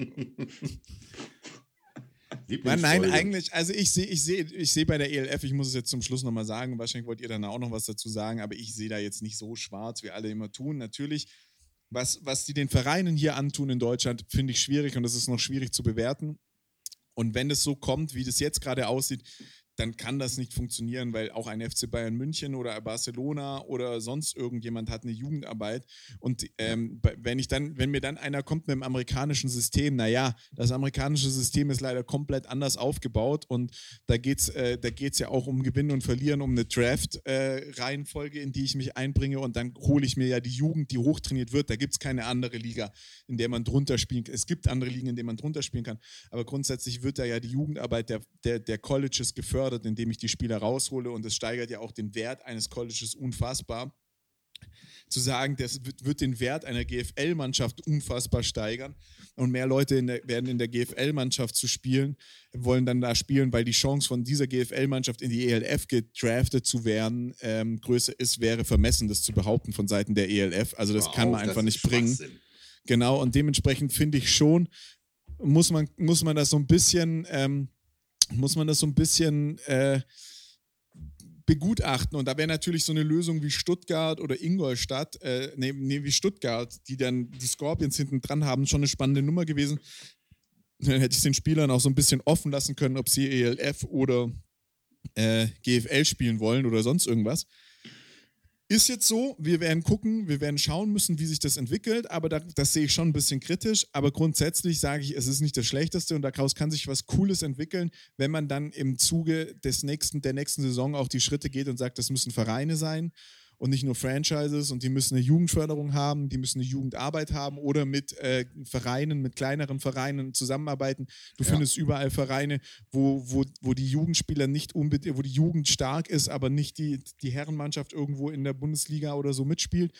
Nein, nein, eigentlich, also ich sehe ich seh, ich seh bei der ELF, ich muss es jetzt zum Schluss nochmal sagen, wahrscheinlich wollt ihr dann auch noch was dazu sagen, aber ich sehe da jetzt nicht so schwarz, wie alle immer tun. Natürlich, was, was die den Vereinen hier antun in Deutschland, finde ich schwierig und das ist noch schwierig zu bewerten. Und wenn es so kommt, wie das jetzt gerade aussieht, dann kann das nicht funktionieren, weil auch ein FC Bayern München oder Barcelona oder sonst irgendjemand hat eine Jugendarbeit. Und ähm, wenn ich dann, wenn mir dann einer kommt mit dem amerikanischen System, naja, das amerikanische System ist leider komplett anders aufgebaut und da geht's, äh, da geht's ja auch um Gewinnen und Verlieren, um eine Draft-Reihenfolge, in die ich mich einbringe und dann hole ich mir ja die Jugend, die hochtrainiert wird. Da gibt es keine andere Liga, in der man drunter spielen kann. Es gibt andere Ligen, in denen man drunter spielen kann, aber grundsätzlich wird da ja die Jugendarbeit der, der, der Colleges gefördert, indem ich die Spieler raushole und es steigert ja auch den Wert eines Colleges unfassbar. Zu sagen, das wird, den Wert einer GFL-Mannschaft unfassbar steigern und mehr Leute in der, werden in der GFL-Mannschaft zu spielen, wollen dann da spielen, weil die Chance von dieser GFL-Mannschaft in die ELF gedraftet zu werden ähm, größer ist, wäre vermessen, das zu behaupten von Seiten der ELF. Also das Hör kann man auf, das einfach nicht bringen. Genau, und dementsprechend finde ich schon, muss man, muss man das so ein bisschen, ähm, muss man das so ein bisschen äh, begutachten. Und da wäre natürlich so eine Lösung wie Stuttgart oder Ingolstadt, äh, nee, nee, wie Stuttgart, die dann die Scorpions hinten dran haben, schon eine spannende Nummer gewesen. Dann hätte ich den Spielern auch so ein bisschen offen lassen können, ob sie ELF oder äh, GFL spielen wollen oder sonst irgendwas. Ist jetzt so, wir werden gucken, wir werden schauen müssen, wie sich das entwickelt, aber da, das sehe ich schon ein bisschen kritisch. Aber grundsätzlich sage ich, es ist nicht das Schlechteste und daraus kann sich was Cooles entwickeln, wenn man dann im Zuge des nächsten, der nächsten Saison auch die Schritte geht und sagt, das müssen Vereine sein und nicht nur Franchises und die müssen eine Jugendförderung haben, die müssen eine Jugendarbeit haben oder mit äh, Vereinen, mit kleineren Vereinen zusammenarbeiten. Du Ja. findest überall Vereine, wo, wo, wo die Jugendspieler nicht unbedingt, wo die Jugend stark ist, aber nicht die, die Herrenmannschaft irgendwo in der Bundesliga oder so mitspielt.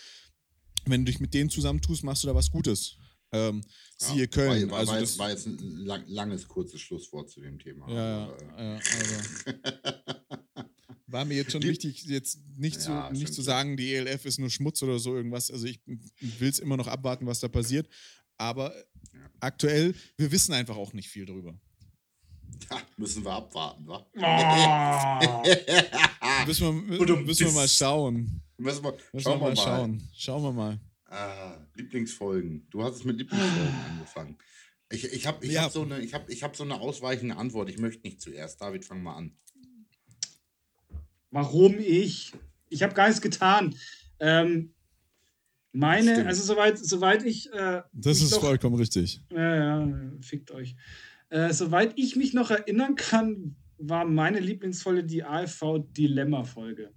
Wenn du dich mit denen zusammentust, machst du da was Gutes. Ähm, siehe Ja, Köln. War, war, also war, das, jetzt, war jetzt ein lang, langes, kurzes Schlusswort zu dem Thema. ja, Aber, äh, ja, also. War mir jetzt schon Die- wichtig, jetzt nicht, Ja, zu, nicht zu sagen, die ELF ist nur Schmutz oder so irgendwas. Also ich will es immer noch abwarten, was da passiert. Aber Ja. aktuell, wir wissen einfach auch nicht viel drüber. ja, müssen wir abwarten, wa? Oh. Müssen wir, du müssen wir mal schauen. müssen wir, Müssen schauen wir wir mal mal. schauen. Schauen wir mal. Ah, Lieblingsfolgen. Du hast es mit Lieblingsfolgen angefangen. Ich, ich habe ich Ja. hab so, eine- ich hab, ich hab so eine ausweichende Antwort. Ich möchte nicht zuerst. David, fang mal an. Warum ich? Ich habe gar nichts getan. Ähm, meine, Stimmt. also soweit, soweit ich. Äh, Das ist noch, vollkommen richtig. Ja, ja, fickt euch. Äh, soweit ich mich noch erinnern kann, war meine Lieblingsfolge die AFV-Dilemma-Folge.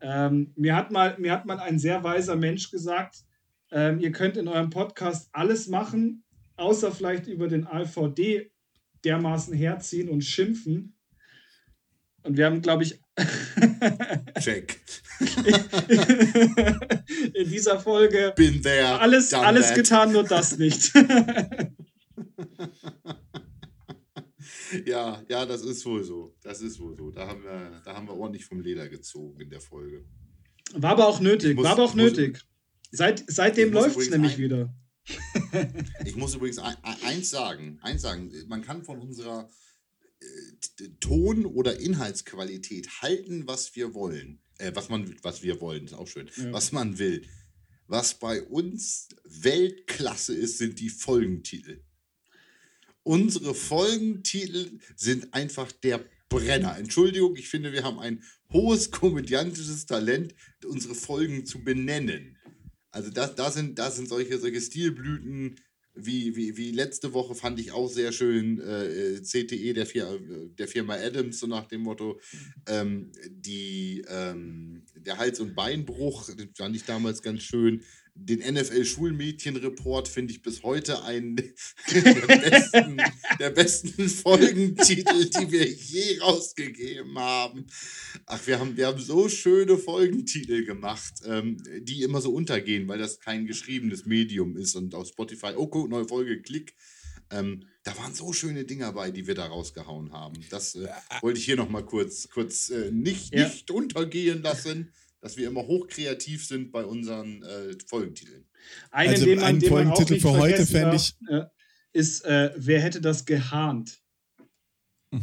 Ähm, mir, hat mal, mir hat mal ein sehr weiser Mensch gesagt, ähm, ihr könnt in eurem Podcast alles machen, außer vielleicht über den AVD dermaßen herziehen und schimpfen. Und wir haben, glaube ich, Check. in dieser Folge Bin there. alles, alles that. getan, nur das nicht. Ja, ja, das ist wohl so. Das ist wohl so. Da haben wir, da haben wir ordentlich vom Leder gezogen in der Folge. War aber auch nötig, muss- war aber auch ich muss- nötig. Seit, seitdem läuft es nämlich ein- wieder. Ich muss übrigens ein, ein, eins sagen, eins sagen, man kann von unserer Ton- oder Inhaltsqualität halten, was wir wollen. Äh, was man, was wir wollen, ist auch schön. Ja. Was man will. Was bei uns Weltklasse ist, sind die Folgentitel. Unsere Folgentitel sind einfach der Brenner. Entschuldigung, ich finde, wir haben ein hohes komödiantisches Talent, unsere Folgen zu benennen. Also da, da, sind, da sind solche, solche Stilblüten, wie, wie, wie letzte Woche fand ich auch sehr schön, äh, CTE der, Fir der Firma Adams, so nach dem Motto, ähm, die, ähm, der Hals- und Beinbruch, den fand ich damals ganz schön. Den NFL-Schulmädchen-Report finde ich bis heute einen der besten, der besten Folgentitel, die wir je rausgegeben haben. Ach, wir haben, wir haben so schöne Folgentitel gemacht, ähm, die immer so untergehen, weil das kein geschriebenes Medium ist und auf Spotify, oh, guck, neue Folge, klick. Ähm, da waren so schöne Dinger bei, die wir da rausgehauen haben. Das äh, wollte ich hier nochmal kurz, kurz äh, nicht, Ja. nicht untergehen lassen, dass wir immer hochkreativ sind bei unseren äh, Folgentiteln. Einen, Also den man, einen den Folgentitel für heute vergessen fänd darf, äh, ist, äh, wer hätte das gehahnt? Was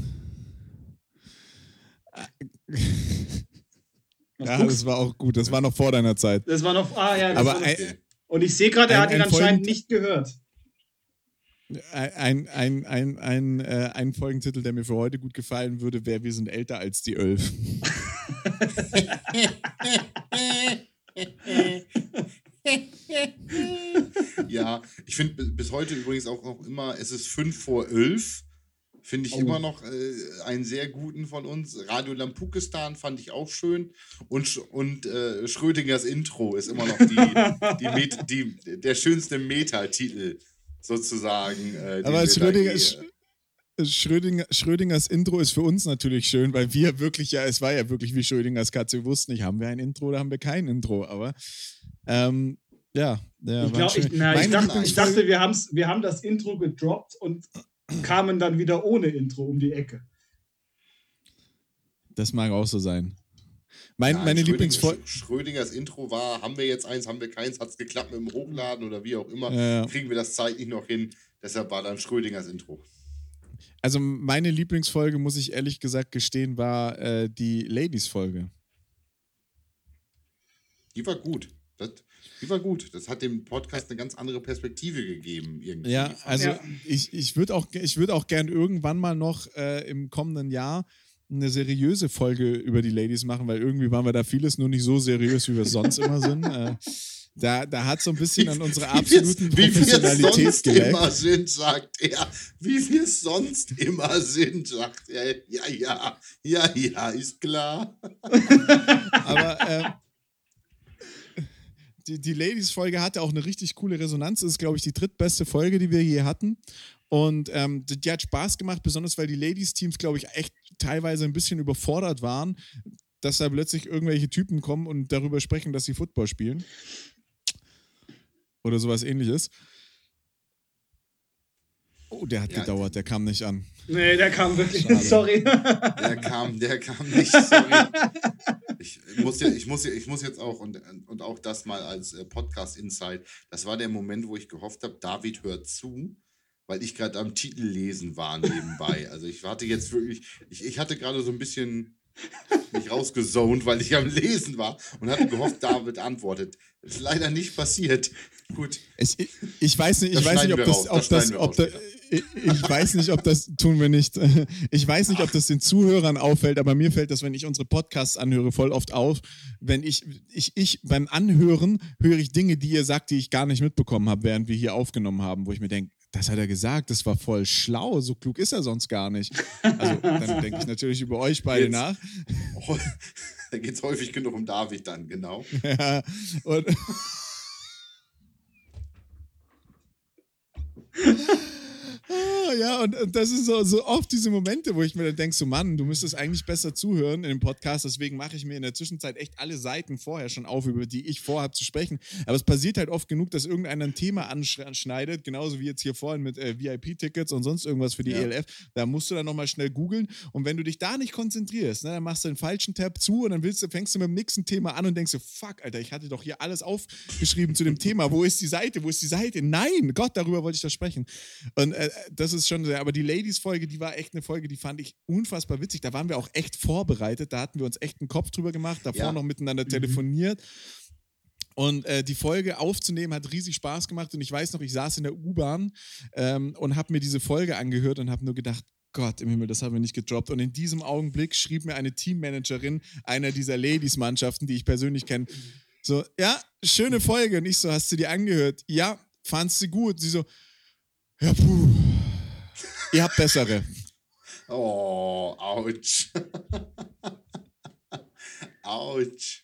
Ja, guckst das war auch gut. Das war noch vor deiner Zeit. Das war noch. Ah, ja, das Aber ein- und ich sehe gerade, er ein- hat ihn ein anscheinend nicht gehört. Ein, ein, ein, ein, äh, ein Folgentitel, der mir für heute gut gefallen würde, wäre Wir sind älter als die Elf. ja, ich finde bi- bis heute übrigens auch noch immer, es ist 5 vor 11. Finde ich Oh. immer noch äh, einen sehr guten von uns. Radio Lampukistan fand ich auch schön. Und, und äh, Schrödingers Intro ist immer noch die, die, die, der schönste Metatitel sozusagen. Äh, Aber Schrödinger, Schrödinger, Schrödingers Intro ist für uns natürlich schön, weil wir wirklich ja, es war ja wirklich wie Schrödingers Katze. Wir wussten nicht, haben wir ein Intro oder haben wir kein Intro. Aber ähm, ja, ja ich, glaub, ich, na, ich, dachte, ich dachte, wir, haben's, wir haben das Intro gedroppt und kamen dann wieder ohne Intro um die Ecke. Das mag auch so sein. Mein, Nein, meine Schrödinger- Lieblingsfolge. Sch- Schrödingers Intro war, haben wir jetzt eins, haben wir keins, hat es geklappt mit dem Hochladen oder wie auch immer. Ja. Kriegen wir das zeitlich noch hin. Deshalb war dann Schrödingers Intro. Also meine Lieblingsfolge, muss ich ehrlich gesagt gestehen, war äh, die Ladies-Folge. Die war gut. Das, die war gut. Das hat dem Podcast eine ganz andere Perspektive gegeben. Irgendwie. Ja, also Ja. ich, ich würde auch, ich würd auch gern irgendwann mal noch äh, im kommenden Jahr eine seriöse Folge über die Ladies machen, weil irgendwie waren wir da vieles nur nicht so seriös, wie wir es sonst immer sind. Äh, da, da hat so ein bisschen an unserer absoluten wie wir Professionalität sonst geleckt. immer sind, sagt er. Wie wir sonst immer sind, sagt er. Ja, ja, ja, ja, ist klar. Aber äh, die, die Ladies-Folge hatte auch eine richtig coole Resonanz. Das ist, glaube ich, die drittbeste Folge, die wir je hatten. Und ähm, die, die hat Spaß gemacht, besonders weil die Ladies-Teams, glaube ich, echt teilweise ein bisschen überfordert waren, dass da plötzlich irgendwelche Typen kommen und darüber sprechen, dass sie Football spielen. Oder sowas ähnliches. Oh, der hat Ja, gedauert, der kam nicht an. Nee, der kam wirklich. Schade. Sorry. Der kam, der kam nicht. Sorry. Ich muss, ja, ich, muss, ja, ich muss jetzt auch, und, und auch das mal als äh, Podcast-Insight, das war der Moment, wo ich gehofft habe, David hört zu, weil ich gerade am Titel lesen war nebenbei. Also ich hatte jetzt wirklich, ich, ich hatte gerade so ein bisschen mich rausgezont, weil ich am Lesen war und hatte gehofft, David antwortet. Das ist leider nicht passiert. Gut. Ich, ich, weiß nicht, ich Das weiß nicht, ob das, ob das das, ob da, ich, ich weiß nicht, ob das tun wir nicht. Ich weiß nicht, ob das den Zuhörern auffällt, aber mir fällt das, wenn ich unsere Podcasts anhöre, voll oft auf. Wenn ich, ich, ich beim Anhören höre ich Dinge, die ihr sagt, die ich gar nicht mitbekommen habe, während wir hier aufgenommen haben, wo ich mir denke, das hat er gesagt, das war voll schlau, so klug ist er sonst gar nicht. Also dann denke ich natürlich über euch beide Jetzt. nach. Da geht es häufig genug um David dann, genau. Ja, und Genau, ja, und, und das ist so, so oft diese Momente, wo ich mir dann denke, so Mann, du müsstest eigentlich besser zuhören in dem Podcast, deswegen mache ich mir in der Zwischenzeit echt alle Seiten vorher schon auf, über die ich vorhabe zu sprechen. Aber es passiert halt oft genug, dass irgendeiner ein Thema anschneidet, genauso wie jetzt hier vorhin mit äh, VIP-Tickets und sonst irgendwas für die ja. ELF. Da musst du dann nochmal schnell googeln und wenn du dich da nicht konzentrierst, ne, dann machst du den falschen Tab zu und dann willst du, fängst du mit dem nächsten Thema an und denkst so, fuck, Alter, ich hatte doch hier alles aufgeschrieben zu dem Thema. Wo ist die Seite? Wo ist die Seite? Nein, Gott, darüber wollte ich da sprechen. Und äh, das ist schon sehr, aber die Ladies-Folge, die war echt eine Folge, die fand ich unfassbar witzig. Da waren wir auch echt vorbereitet. Da hatten wir uns echt einen Kopf drüber gemacht, davor ja. noch miteinander mhm. telefoniert. Und äh, die Folge aufzunehmen hat riesig Spaß gemacht. Und ich weiß noch, ich saß in der U-Bahn ähm, und habe mir diese Folge angehört und habe nur gedacht, Gott im Himmel, das haben wir nicht gedroppt. Und in diesem Augenblick schrieb mir eine Teammanagerin einer dieser Ladies-Mannschaften, die ich persönlich kenne, so, ja, schöne Folge. Und ich so, hast du die angehört? Ja, fandst du gut? Sie so, ja, puh, ihr habt bessere. Oh, ouch. ouch.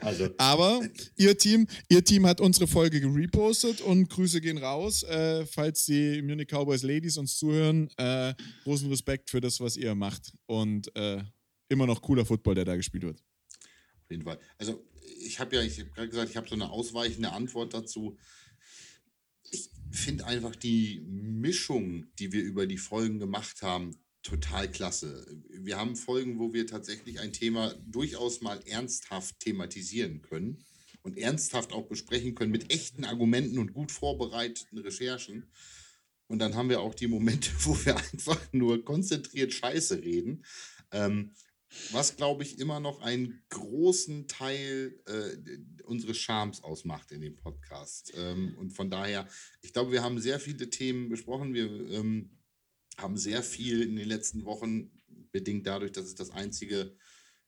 Also. Aber ihr Team, ihr Team hat unsere Folge gerepostet und Grüße gehen raus. Äh, falls die Munich Cowboys Ladies uns zuhören, äh, großen Respekt für das, was ihr macht. Und äh, immer noch cooler Football, der da gespielt wird. Auf jeden Fall. Also, ich habe ja, ich habe gerade gesagt, ich habe so eine ausweichende Antwort dazu. Ich finde einfach die Mischung, die wir über die Folgen gemacht haben, total klasse. Wir haben Folgen, wo wir tatsächlich ein Thema durchaus mal ernsthaft thematisieren können und ernsthaft auch besprechen können mit echten Argumenten und gut vorbereiteten Recherchen. Und dann haben wir auch die Momente, wo wir einfach nur konzentriert Scheiße reden. Ähm, was, glaube ich, immer noch einen großen Teil äh, unseres Charmes ausmacht in dem Podcast. Ähm, und von daher, ich glaube, wir haben sehr viele Themen besprochen. Wir ähm, haben sehr viel in den letzten Wochen, bedingt dadurch, dass es das einzige,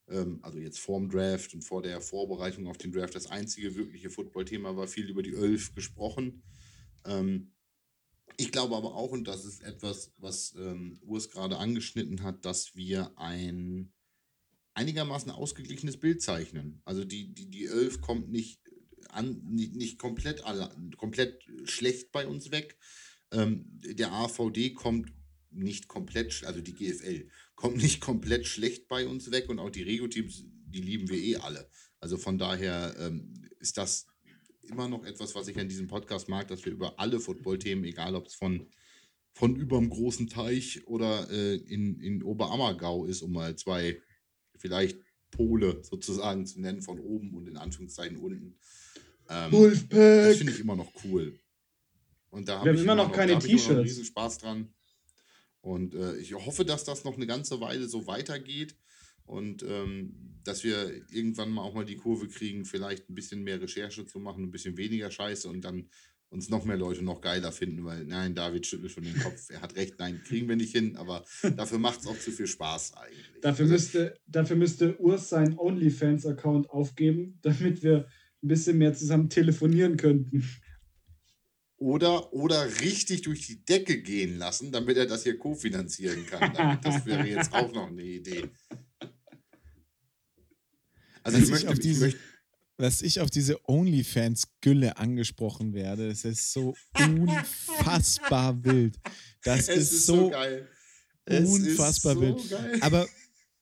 ähm, also jetzt vorm Draft und vor der Vorbereitung auf den Draft, das einzige wirkliche Football-Thema war, viel über die Elf gesprochen. Ähm, ich glaube aber auch, und das ist etwas, was ähm, Urs gerade angeschnitten hat, dass wir ein einigermaßen ausgeglichenes Bild zeichnen. Also die, die, die Elf kommt nicht, an, nicht, nicht komplett, komplett schlecht bei uns weg. Ähm, der AVD kommt nicht komplett, also die GFL, kommt nicht komplett schlecht bei uns weg und auch die Rego-Teams, die lieben wir eh alle. Also von daher ähm, ist das immer noch etwas, was ich an diesem Podcast mag, dass wir über alle Football-Themen, egal ob es von, von überm großen Teich oder äh, in, in Oberammergau ist, um mal zwei vielleicht Pole sozusagen zu nennen, von oben und in Anführungszeichen unten. Ähm, Wolfpack! Das finde ich immer noch cool. Und da habe ich immer noch, noch keine T-Shirts. riesen Spaß dran. Und äh, ich hoffe, dass das noch eine ganze Weile so weitergeht und ähm, dass wir irgendwann mal auch mal die Kurve kriegen, vielleicht ein bisschen mehr Recherche zu machen, ein bisschen weniger Scheiße und dann uns noch mehr Leute noch geiler finden, weil nein, David schüttelt schon den Kopf. Er hat recht, nein, kriegen wir nicht hin, aber dafür macht es auch zu viel Spaß eigentlich. Dafür, also, müsste, dafür müsste Urs seinen OnlyFans-Account aufgeben, damit wir ein bisschen mehr zusammen telefonieren könnten. Oder, oder richtig durch die Decke gehen lassen, damit er das hier kofinanzieren kann. das wäre jetzt auch noch eine Idee. Also ich möchte, ich möchte dass ich auf diese OnlyFans-Gülle angesprochen werde. Das ist so unfassbar wild. Das ist, ist, so, geil. unfassbar so wild. Geil. Aber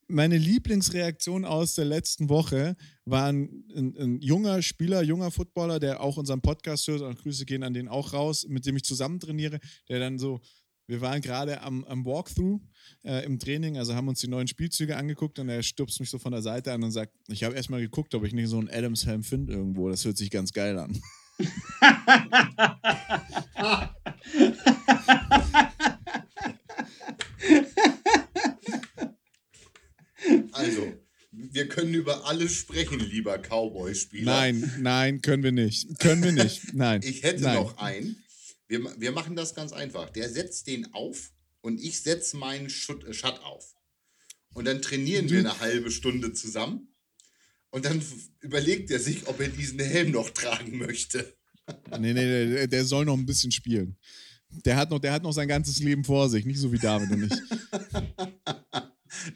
meine Lieblingsreaktion aus der letzten Woche war ein, ein, ein, junger Spieler, junger Footballer, der auch unseren Podcast hört, und Grüße gehen an den auch raus, mit dem ich zusammen trainiere, der dann so, wir waren gerade am, am Walkthrough äh, im Training, also haben uns die neuen Spielzüge angeguckt und er stupst mich so von der Seite an und sagt, ich habe erstmal geguckt, ob ich nicht so einen Adams-Helm finde irgendwo, das hört sich ganz geil an. Also, wir können über alles sprechen, lieber Cowboy-Spieler. Nein, nein, können wir nicht. Können wir nicht. Nein. ich hätte nein. noch einen. Wir, wir machen das ganz einfach. Der setzt den auf und ich setze meinen Schutt, äh, Schatt auf. Und dann trainieren wir eine halbe Stunde zusammen. Und dann überlegt er sich, ob er diesen Helm noch tragen möchte. nee, nee, nee, der soll noch ein bisschen spielen. Der hat noch, der hat noch sein ganzes Leben vor sich, nicht so wie David und ich.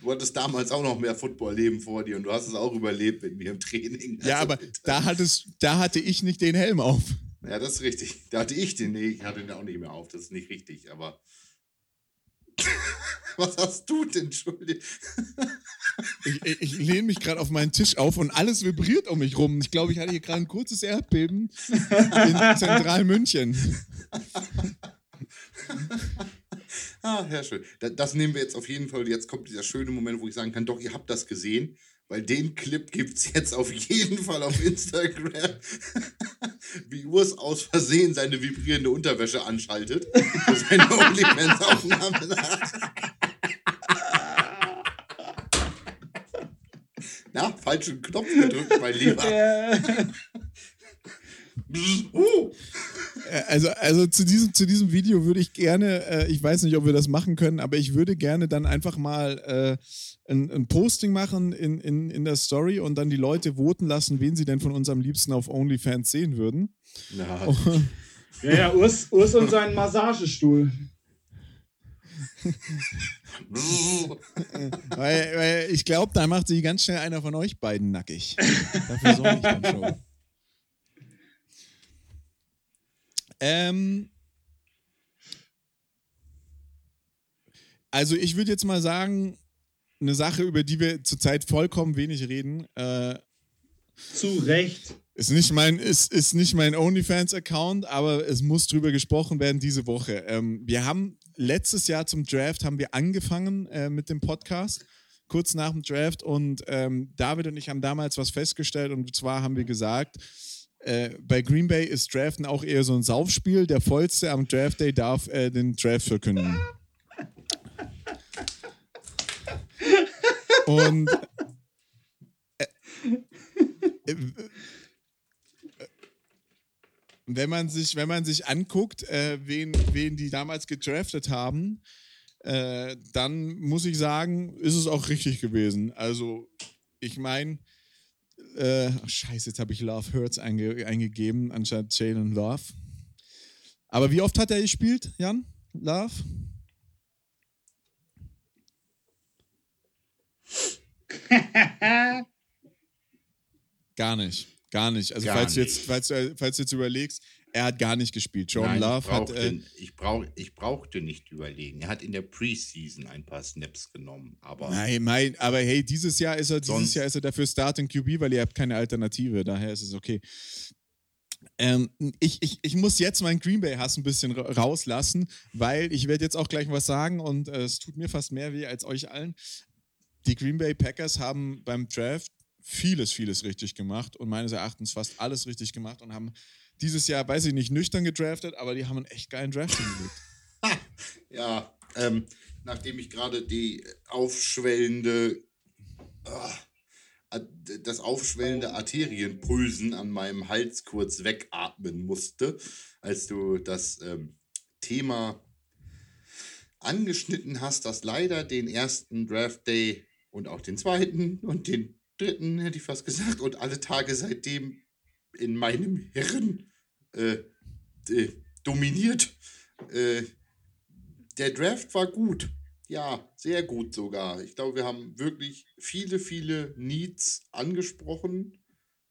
Du hattest damals auch noch mehr Football-Leben vor dir und du hast es auch überlebt mit mir im Training. Also ja, aber da, hattest, da hatte ich nicht den Helm auf. Ja, das ist richtig. Da hatte ich den, nee, ich hatte den auch nicht mehr auf. Das ist nicht richtig, aber Was hast du denn, Entschuldigung? Ich, ich, lehne mich gerade auf meinen Tisch auf und alles vibriert um mich rum. Ich glaube, ich hatte hier gerade ein kurzes Erdbeben in Zentralmünchen. ah, ja, schön. Das, das nehmen wir jetzt auf jeden Fall. Jetzt kommt dieser schöne Moment, wo ich sagen kann, doch, ihr habt das gesehen. Weil den Clip gibt es jetzt auf jeden Fall auf Instagram. Wie Urs aus Versehen seine vibrierende Unterwäsche anschaltet. Für seine OnlyFans-Aufnahme Na, falschen Knopf gedrückt, mein Lieber. Äh, also, also zu, diesem, zu diesem Video würde ich gerne, äh, ich weiß nicht, ob wir das machen können, aber ich würde gerne dann einfach mal äh, ein, ein, Posting machen in, in, in der Story und dann die Leute voten lassen, wen sie denn von uns am liebsten auf OnlyFans sehen würden. Ja, ja, ja Urs, Urs und seinen Massagestuhl. weil, weil ich glaube, da macht sich ganz schnell einer von euch beiden nackig. Dafür sorge ich dann schon. Ähm, also ich würde jetzt mal sagen, eine Sache, über die wir zurzeit vollkommen wenig reden. Äh, Zu Recht. Ist nicht mein, ist, ist nicht mein OnlyFans-Account, aber es muss drüber gesprochen werden diese Woche. Ähm, wir haben letztes Jahr zum Draft haben wir angefangen äh, mit dem Podcast, kurz nach dem Draft. Und ähm, David und ich haben damals was festgestellt. Und zwar haben wir gesagt, äh, bei Green Bay ist Draften auch eher so ein Saufspiel. Der Vollste am Draft Day darf äh, den Draft verkünden. Und äh, wenn man sich, wenn man sich anguckt, äh, wen, wen die damals gedraftet haben, äh, dann muss ich sagen, ist es auch richtig gewesen. Also, ich meine, äh, scheiße, jetzt habe ich Love Hurts einge eingegeben, anstatt Jalen Love. Aber wie oft hat er gespielt, Jan? Love? gar nicht. Gar nicht. Also, gar falls, nicht. Du jetzt, falls, du, falls du jetzt überlegst, er hat gar nicht gespielt. Jordan Nein, Love ich hat. Äh, ich, brauch, ich brauchte nicht überlegen. Er hat in der Preseason ein paar Snaps genommen. Aber Nein, mein, aber hey, dieses Jahr ist er, dieses Jahr ist er dafür Starting QB, weil ihr habt keine Alternative. Daher ist es okay. Ähm, ich, ich, ich muss jetzt meinen Green Bay-Hass ein bisschen rauslassen, weil ich werde jetzt auch gleich was sagen und äh, es tut mir fast mehr weh als euch allen. Die Green Bay Packers haben beim Draft vieles, vieles richtig gemacht und meines Erachtens fast alles richtig gemacht und haben dieses Jahr, weiß ich nicht, nüchtern gedraftet, aber die haben einen echt geilen Draft hingelegt. ja, ähm, nachdem ich gerade die aufschwellende, äh, das aufschwellende Arterienpulsen an meinem Hals kurz wegatmen musste, als du das ähm, Thema angeschnitten hast, dass leider den ersten Draft Day und auch den zweiten und den dritten, hätte ich fast gesagt, und alle Tage seitdem in meinem Hirn äh, äh, dominiert. Äh, der Draft war gut. Ja, sehr gut sogar. Ich glaube, wir haben wirklich viele, viele Needs angesprochen.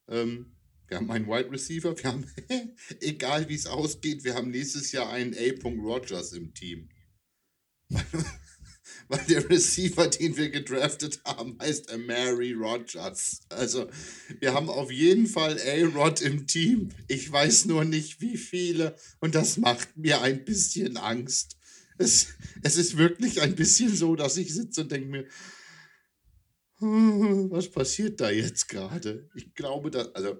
Ähm, wir haben einen Wide Receiver, wir haben, egal wie es ausgeht, wir haben nächstes Jahr einen A. Rogers im Team. Weil der Receiver, den wir gedraftet haben, heißt Mary Rogers. Also, wir haben auf jeden Fall A-Rod im Team. Ich weiß nur nicht, wie viele. Und das macht mir ein bisschen Angst. Es, es ist wirklich ein bisschen so, dass ich sitze und denke mir, hm, was passiert da jetzt gerade? Ich glaube, da, also,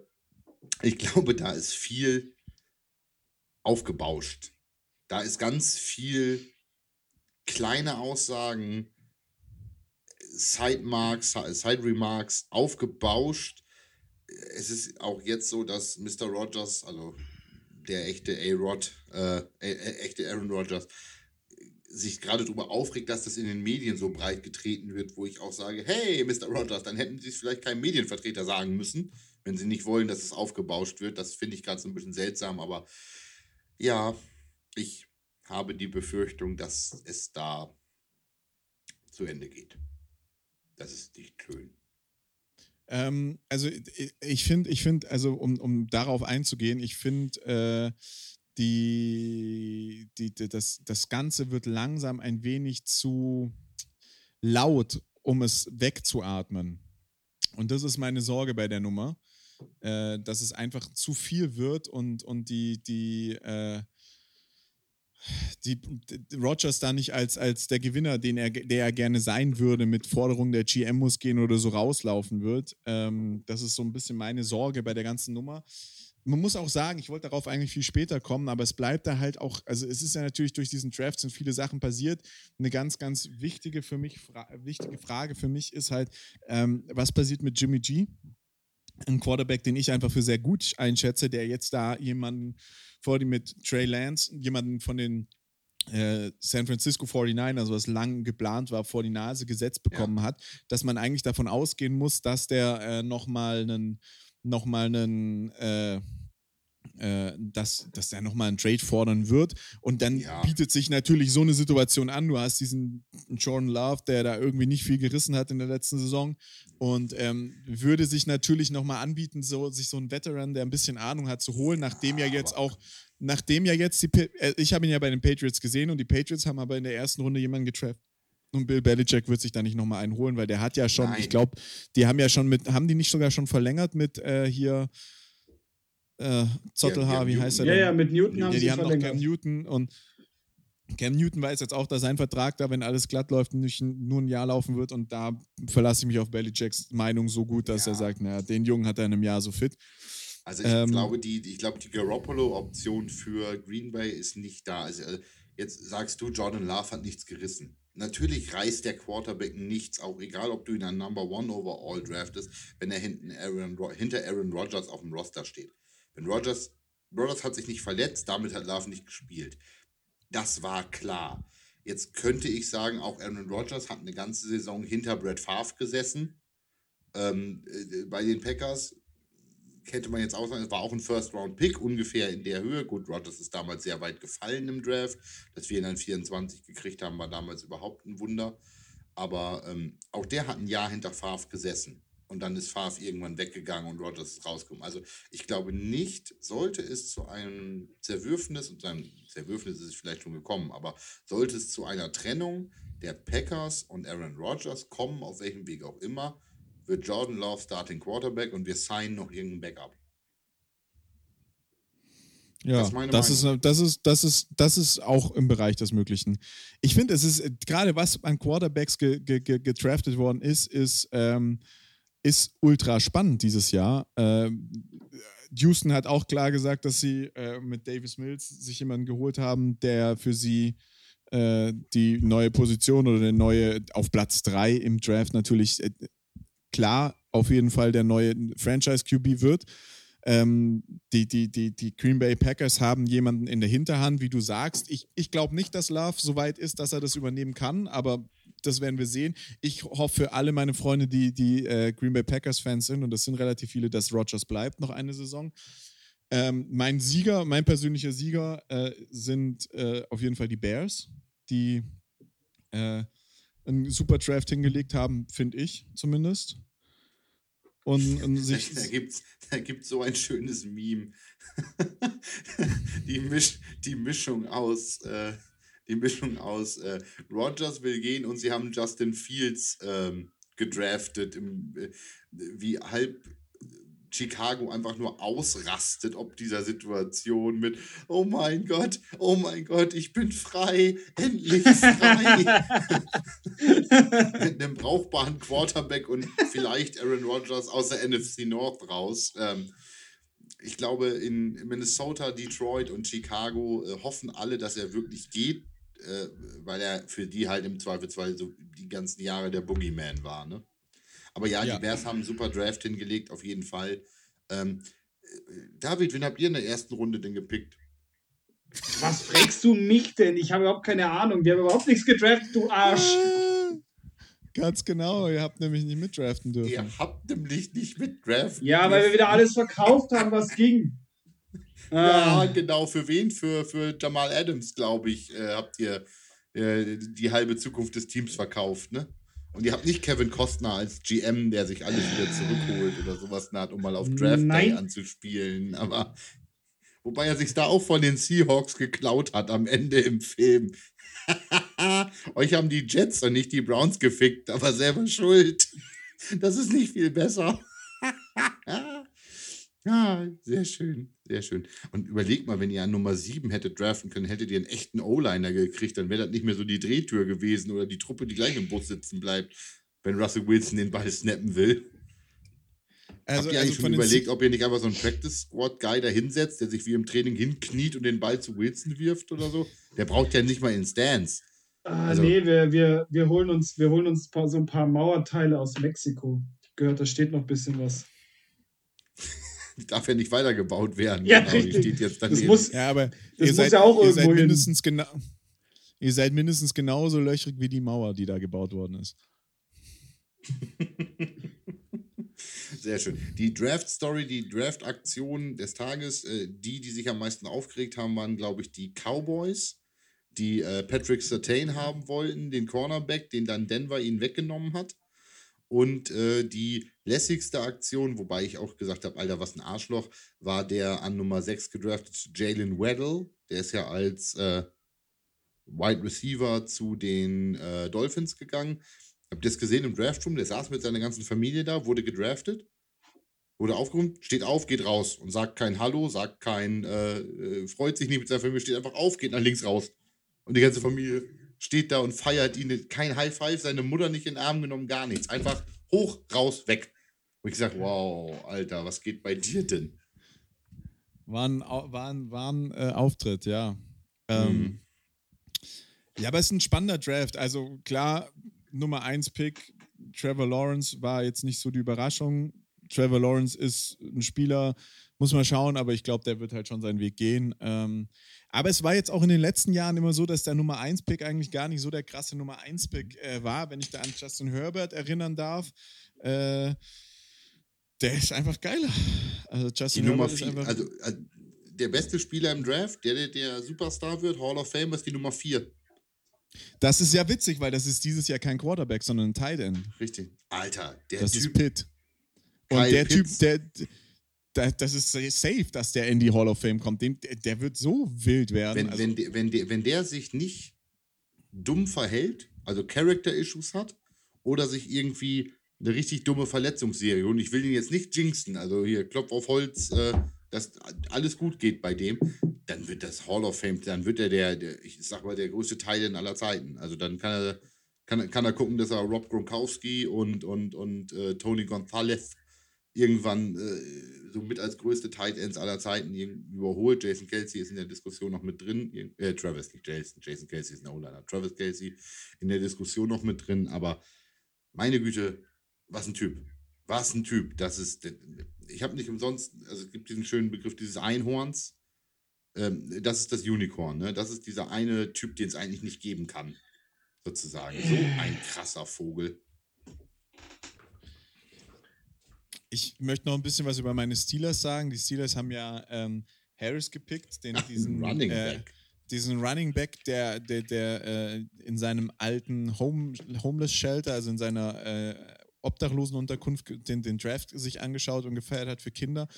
ich glaube, da ist viel aufgebauscht. Da ist ganz viel kleine Aussagen, Side-Marks, Side-Remarks aufgebauscht. Es ist auch jetzt so, dass Mr. Rogers, also der echte A-Rod, äh, äh, echte Aaron Rodgers, sich gerade darüber aufregt, dass das in den Medien so breit getreten wird, wo ich auch sage, hey, Mr. Rogers, dann hätten Sie es vielleicht keinem Medienvertreter sagen müssen, wenn Sie nicht wollen, dass es aufgebauscht wird. Das finde ich gerade so ein bisschen seltsam, aber ja, ich habe die Befürchtung, dass es da zu Ende geht. Das ist nicht schön. Ähm, also ich finde, ich finde, also um, um darauf einzugehen, ich finde, äh, die, die, das, das Ganze wird langsam ein wenig zu laut, um es wegzuatmen. Und das ist meine Sorge bei der Nummer, äh, dass es einfach zu viel wird und, und die, die, äh, die, Rogers da nicht als, als der Gewinner, den er, der er gerne sein würde, mit Forderungen der GM muss gehen oder so rauslaufen wird. Ähm, das ist so ein bisschen meine Sorge bei der ganzen Nummer. Man muss auch sagen, ich wollte darauf eigentlich viel später kommen, aber es bleibt da halt auch, also es ist ja natürlich durch diesen Draft sind viele Sachen passiert. Eine ganz, ganz wichtige für mich, fra wichtige Frage für mich ist halt, ähm, was passiert mit Jimmy G? Ein Quarterback, den ich einfach für sehr gut einschätze, der jetzt da jemanden vor dem mit Trey Lance, jemanden von den äh, San Francisco 49ers, was lang geplant war, vor die Nase gesetzt bekommen ja. hat, dass man eigentlich davon ausgehen muss, dass der äh, nochmal einen nochmal einen, äh, äh, dass, dass er nochmal einen Trade fordern wird. Und dann ja. bietet sich natürlich so eine Situation an. Du hast diesen Jordan Love, der da irgendwie nicht viel gerissen hat in der letzten Saison. Und ähm, würde sich natürlich nochmal anbieten, so, sich so einen Veteran, der ein bisschen Ahnung hat, zu holen, nachdem ja jetzt auch nachdem ja jetzt die, äh, ich habe ihn ja bei den Patriots gesehen und die Patriots haben aber in der ersten Runde jemanden getrafft, und Bill Belichick wird sich da nicht nochmal einen holen, weil der hat ja schon, Nein. ich glaube, die haben ja schon mit, haben die nicht sogar schon verlängert mit äh, hier äh, Zottelhaar, ja, wie heißt er denn? Ja, ja, mit Newton haben ja, die sie haben verlängert. noch Cam Newton und Cam Newton weiß jetzt auch, dass sein Vertrag da, wenn alles glatt läuft, nicht nur ein Jahr laufen wird und da verlasse ich mich auf Belichicks Meinung so gut, dass ja. er sagt, naja, den Jungen hat er in einem Jahr so fit. Also ich ähm, glaube, die, ich glaube, die Garoppolo-Option für Green Bay ist nicht da. Also äh, jetzt sagst du, Jordan Love hat nichts gerissen. Natürlich reißt der Quarterback nichts, auch egal, ob du ihn an Number One Overall draftest, wenn er hinten Aaron, hinter Aaron Rodgers auf dem Roster steht. Wenn Rodgers, Rodgers hat sich nicht verletzt, damit hat Love nicht gespielt. Das war klar. Jetzt könnte ich sagen, auch Aaron Rodgers hat eine ganze Saison hinter Brett Favre gesessen ähm, äh, bei den Packers hätte man jetzt auch sagen, es war auch ein First-Round-Pick, ungefähr in der Höhe. Gut, Rodgers ist damals sehr weit gefallen im Draft. Dass wir ihn dann 24 gekriegt haben, war damals überhaupt ein Wunder. Aber ähm, auch der hat ein Jahr hinter Favre gesessen. Und dann ist Favre irgendwann weggegangen und Rodgers ist rausgekommen. Also ich glaube nicht, sollte es zu einem Zerwürfnis, und sein Zerwürfnis ist es vielleicht schon gekommen, aber sollte es zu einer Trennung der Packers und Aaron Rodgers kommen, auf welchem Weg auch immer, wird Jordan Love Starting Quarterback und wir signen noch irgendein Backup. Ja, das, ist, das, ist, das, ist, das, ist, das ist auch im Bereich des Möglichen. Ich finde, es ist gerade was an Quarterbacks ge, ge, ge, getraftet worden ist, ist, ähm, ist ultra spannend dieses Jahr. Ähm, Houston hat auch klar gesagt, dass sie äh, mit Davis Mills sich jemanden geholt haben, der für sie äh, die neue Position oder der neue auf Platz 3 im Draft natürlich äh, klar auf jeden Fall der neue Franchise-QB wird. Ähm, die, die, die, die Green Bay Packers haben jemanden in der Hinterhand, wie du sagst. Ich, ich glaube nicht, dass Love so weit ist, dass er das übernehmen kann, aber das werden wir sehen. Ich hoffe für alle meine Freunde, die, die äh, Green Bay Packers-Fans sind, und das sind relativ viele, dass Rogers bleibt noch eine Saison. Ähm, mein Sieger, mein persönlicher Sieger äh, sind äh, auf jeden Fall die Bears, die äh, einen super Draft hingelegt haben, finde ich zumindest. Und, und sich da, gibt es da gibt's so ein schönes Meme. die, Misch, die Mischung aus, äh, die Mischung aus äh, Rogers will gehen und sie haben Justin Fields ähm, gedraftet, im, äh, wie halb Chicago einfach nur ausrastet ob dieser Situation mit, oh mein Gott, oh mein Gott, ich bin frei, endlich frei. mit einem brauchbaren Quarterback und vielleicht Aaron Rodgers aus der NFC North raus. Ähm, ich glaube, in Minnesota, Detroit und Chicago äh, hoffen alle, dass er wirklich geht, äh, weil er für die halt im Zweifelsfall so die ganzen Jahre der Boogeyman war, ne? Aber ja, ja, die Bears haben einen super Draft hingelegt, auf jeden Fall. Ähm, David, wen habt ihr in der ersten Runde denn gepickt? Was fragst du mich denn? Ich habe überhaupt keine Ahnung. Wir haben überhaupt nichts gedraftet, du Arsch. Ganz genau, ihr habt nämlich nicht mitdraften dürfen. Ihr habt nämlich nicht mitdraften Ja, weil wir wieder alles verkauft haben, was ging. Ja, ah. genau. Für wen? Für, für Jamal Adams, glaube ich, äh, habt ihr äh, die halbe Zukunft des Teams verkauft, ne? Und ihr habt nicht Kevin Costner als GM, der sich alles wieder zurückholt oder sowas naht, um mal auf Draft Day anzuspielen. Aber wobei er sich da auch von den Seahawks geklaut hat am Ende im Film. Euch haben die Jets und nicht die Browns gefickt, aber selber schuld. Das ist nicht viel besser. ja, sehr schön, sehr schön. Und überlegt mal, wenn ihr an Nummer 7 hättet draften können, hättet ihr einen echten O-Liner gekriegt, dann wäre das nicht mehr so die Drehtür gewesen oder die Truppe, die gleich im Bus sitzen bleibt, wenn Russell Wilson den Ball snappen will. Also, Habt ihr eigentlich also schon überlegt, ob ihr nicht einfach so einen Practice Squad Guy da hinsetzt, der sich wie im Training hinkniet und den Ball zu Wilson wirft oder so? Der braucht ja nicht mal in Stance. Ah, also, nee, wir, wir, wir holen uns, wir holen uns so ein paar Mauerteile aus Mexiko. Ich gehört, da steht noch ein bisschen was. darf ja nicht weitergebaut werden. Ja, genau, richtig. steht jetzt daneben. Das muss, ja, aber das ihr seid, ja auch ihr seid mindestens genau. Ihr seid mindestens genauso löchrig wie die Mauer, die da gebaut worden ist. Sehr schön. Die Draft-Story, die Draft-Aktion des Tages, äh, die, die sich am meisten aufgeregt haben, waren, glaube ich, die Cowboys die äh, Patrick Sertain haben wollten, den Cornerback, den dann Denver ihn weggenommen hat. Und äh, die lässigste Aktion, wobei ich auch gesagt habe, Alter, was ein Arschloch, war der an Nummer 6 gedraftete Jalen Weddle. Der ist ja als äh, Wide Receiver zu den äh, Dolphins gegangen. Habt ihr das gesehen im Draftroom? Der saß mit seiner ganzen Familie da, wurde gedraftet, wurde aufgeräumt, steht auf, geht raus und sagt kein Hallo, sagt kein, äh, äh, freut sich nicht mit seiner Familie, steht einfach auf, geht nach links raus. Und die ganze Familie steht da und feiert ihn. Kein High Five, seine Mutter nicht in den Arm genommen, gar nichts. Einfach hoch, raus, weg. Und ich sage, wow, Alter, was geht bei dir denn? War ein, war ein, war ein äh, Auftritt, ja. Ähm, mhm. Ja, aber es ist ein spannender Draft. Also klar, Nummer 1 Pick, Trevor Lawrence war jetzt nicht so die Überraschung. Trevor Lawrence ist ein Spieler, muss man schauen, aber ich glaube, der wird halt schon seinen Weg gehen. Ähm, aber es war jetzt auch in den letzten Jahren immer so, dass der Nummer 1-Pick eigentlich gar nicht so der krasse Nummer 1-Pick äh, war, wenn ich da an Justin Herbert erinnern darf. Äh, der ist einfach geiler. Also Justin die Herbert Nummer vier, also, also, der beste Spieler im Draft, der, der der Superstar wird, Hall of Fame, ist die Nummer 4. Das ist ja witzig, weil das ist dieses Jahr kein Quarterback, sondern ein Tight End. Richtig. Alter, der das Typ. ist Pitt. Und Kyle der Pitts. Typ, der, das ist safe, dass der in die Hall of Fame kommt. der wird so wild werden. Wenn, also wenn, der, wenn, der, wenn der sich nicht dumm verhält, also Character-Issues hat, oder sich irgendwie eine richtig dumme Verletzungsserie, und ich will ihn jetzt nicht jinxen, also hier Klopf auf Holz, äh, dass alles gut geht bei dem, dann wird das Hall of Fame, dann wird er der, der ich sag mal, der größte Teil in aller Zeiten. Also dann kann er, kann, kann er gucken, dass er Rob Gronkowski und, und, und äh, Tony Gonzalez irgendwann äh, so mit als größte Tight Ends aller Zeiten überholt. Jason Kelsey ist in der Diskussion noch mit drin. Äh, Travis, nicht Jason. Jason Kelsey ist ein O-Liner. Travis Kelsey in der Diskussion noch mit drin. Aber meine Güte, was ein Typ. Was ein Typ. Das ist, ich habe nicht umsonst, also es gibt diesen schönen Begriff dieses Einhorns. Ähm, das ist das Unicorn. Ne? Das ist dieser eine Typ, den es eigentlich nicht geben kann. Sozusagen. So ein krasser Vogel. Ich möchte noch ein bisschen was über meine Steelers sagen. Die Steelers haben ja ähm, Harris gepickt, den, Ach, diesen Running äh, Back. Diesen Running Back, der, der, der äh, in seinem alten Home, Homeless Shelter, also in seiner äh, Obdachlosenunterkunft, den, den Draft sich angeschaut und gefeiert hat für Kinder.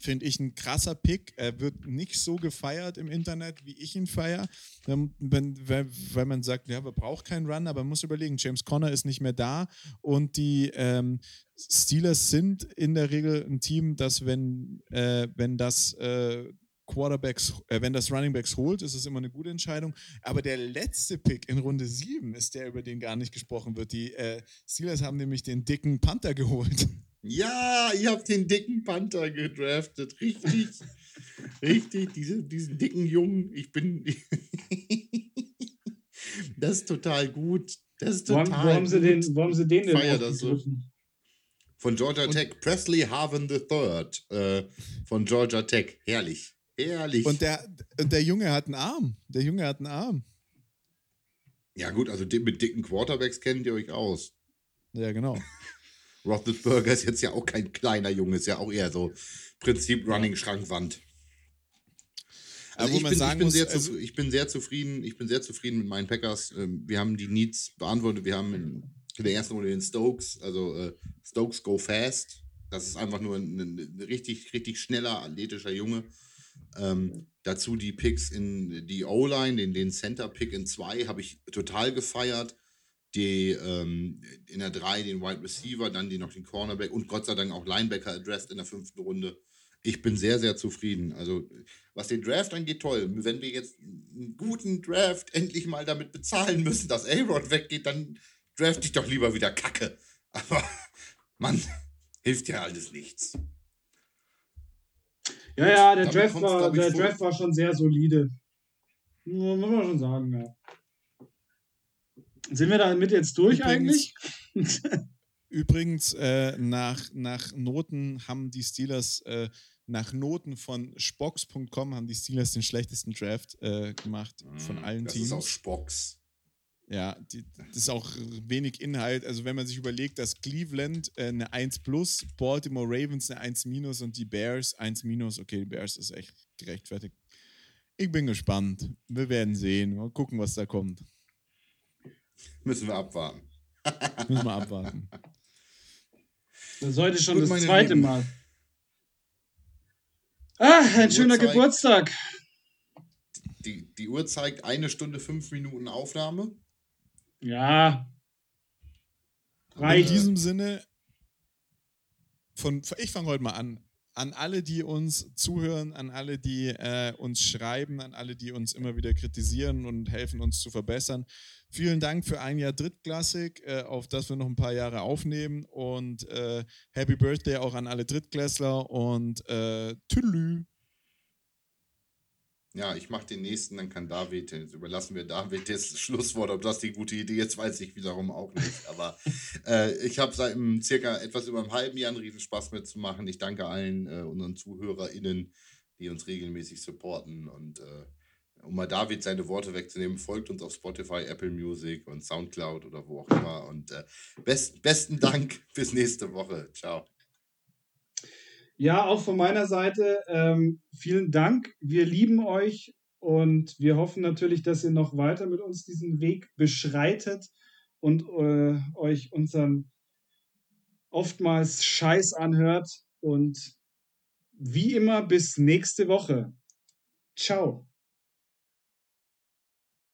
Finde ich ein krasser Pick. Er wird nicht so gefeiert im Internet, wie ich ihn feiere. Weil man sagt, ja, man braucht keinen Run, aber man muss überlegen, James Conner ist nicht mehr da und die ähm, Steelers sind in der Regel ein Team, das, wenn, äh, wenn das äh, Quarterbacks, äh, wenn das Running Backs holt, ist es immer eine gute Entscheidung. Aber der letzte Pick in Runde 7 ist der, über den gar nicht gesprochen wird. Die äh, Steelers haben nämlich den dicken Panther geholt. Ja, ihr habt den dicken Panther gedraftet. Richtig. Richtig, diese, diesen dicken Jungen. Ich bin. das ist total gut. Das ist total wo, wo haben, sie den, wo haben sie den denn Feier das so. Von Georgia Tech, Presley Harvin III äh, von Georgia Tech. Herrlich. Ehrlich. Und der, der Junge hat einen Arm. Der Junge hat einen Arm. Ja, gut, also mit dicken Quarterbacks kennt ihr euch aus. Ja, genau. Roethlisberger ist jetzt ja auch kein kleiner Junge, ist ja auch eher so Prinzip Running Schrankwand. Also ich, bin, ich, bin muss, sehr also ich bin sehr zufrieden, ich bin sehr zufrieden mit meinen Packers. Ähm, wir haben die Needs beantwortet. Wir haben in, der ersten Runde den Stokes, also äh, Stokes go fast. Das ist einfach nur ein richtig, richtig schneller, athletischer Junge Ähm, dazu die Picks in die O-Line, den, den Center-Pick in 2 habe ich total gefeiert. Die ähm, in der 3 den Wide Receiver, dann die noch den Cornerback und Gott sei Dank auch Linebacker addressed in der fünften Runde. Ich bin sehr, sehr zufrieden. Also, was den Draft angeht, toll. Wenn wir jetzt einen guten Draft endlich mal damit bezahlen müssen, dass A-Rod weggeht, dann draft ich doch lieber wieder Kacke. Aber, Mann, hilft ja alles nichts. Ja, ja, der, Draft war, der Draft war schon sehr solide. Muss man schon sagen, ja. Sind wir damit jetzt durch Übrigens, eigentlich? Übrigens, äh, nach, nach Noten haben die Steelers, äh, nach Noten von Spox.com haben die Steelers den schlechtesten Draft äh, gemacht von mm, allen das Teams. Das ist auch Spox. Ja, die, das ist auch wenig Inhalt. Also wenn man sich überlegt, dass Cleveland äh, eine 1 plus, Baltimore Ravens eine 1 minus und die Bears 1 minus. Okay, die Bears ist echt gerechtfertigt. Ich bin gespannt. Wir werden sehen. Mal gucken, was da kommt. Müssen wir abwarten. Müssen wir abwarten. Das ist heute schon Gut, das zweite Lieben. Mal. Ah, ein schöner zeigt, Geburtstag. Die, die Uhr zeigt eine Stunde, fünf Minuten Aufnahme. Ja. Reicht. In diesem Sinne, von, ich fange heute mal an. An alle, die uns zuhören, an alle, die äh, uns schreiben, an alle, die uns immer wieder kritisieren und helfen, uns zu verbessern. Vielen Dank für ein Jahr Drittklassik, äh, auf das wir noch ein paar Jahre aufnehmen. Und äh, Happy Birthday auch an alle Drittklässler und äh, Tüdelü. Ja, ich mache den nächsten, dann kann David, jetzt überlassen wir David das Schlusswort, ob das die gute Idee ist, weiß ich wiederum auch nicht. Aber äh, ich habe seit circa etwas über einem halben Jahr einen Riesenspaß mitzumachen. Ich danke allen äh, unseren ZuhörerInnen, die uns regelmäßig supporten. Und äh, um mal David seine Worte wegzunehmen, folgt uns auf Spotify, Apple Music und Soundcloud oder wo auch immer. Und äh, best, besten Dank, bis nächste Woche. Ciao. Ja, auch von meiner Seite ähm, vielen Dank. Wir lieben euch und wir hoffen natürlich, dass ihr noch weiter mit uns diesen Weg beschreitet und äh, euch unseren oftmals Scheiß anhört. Und wie immer, bis nächste Woche. Ciao.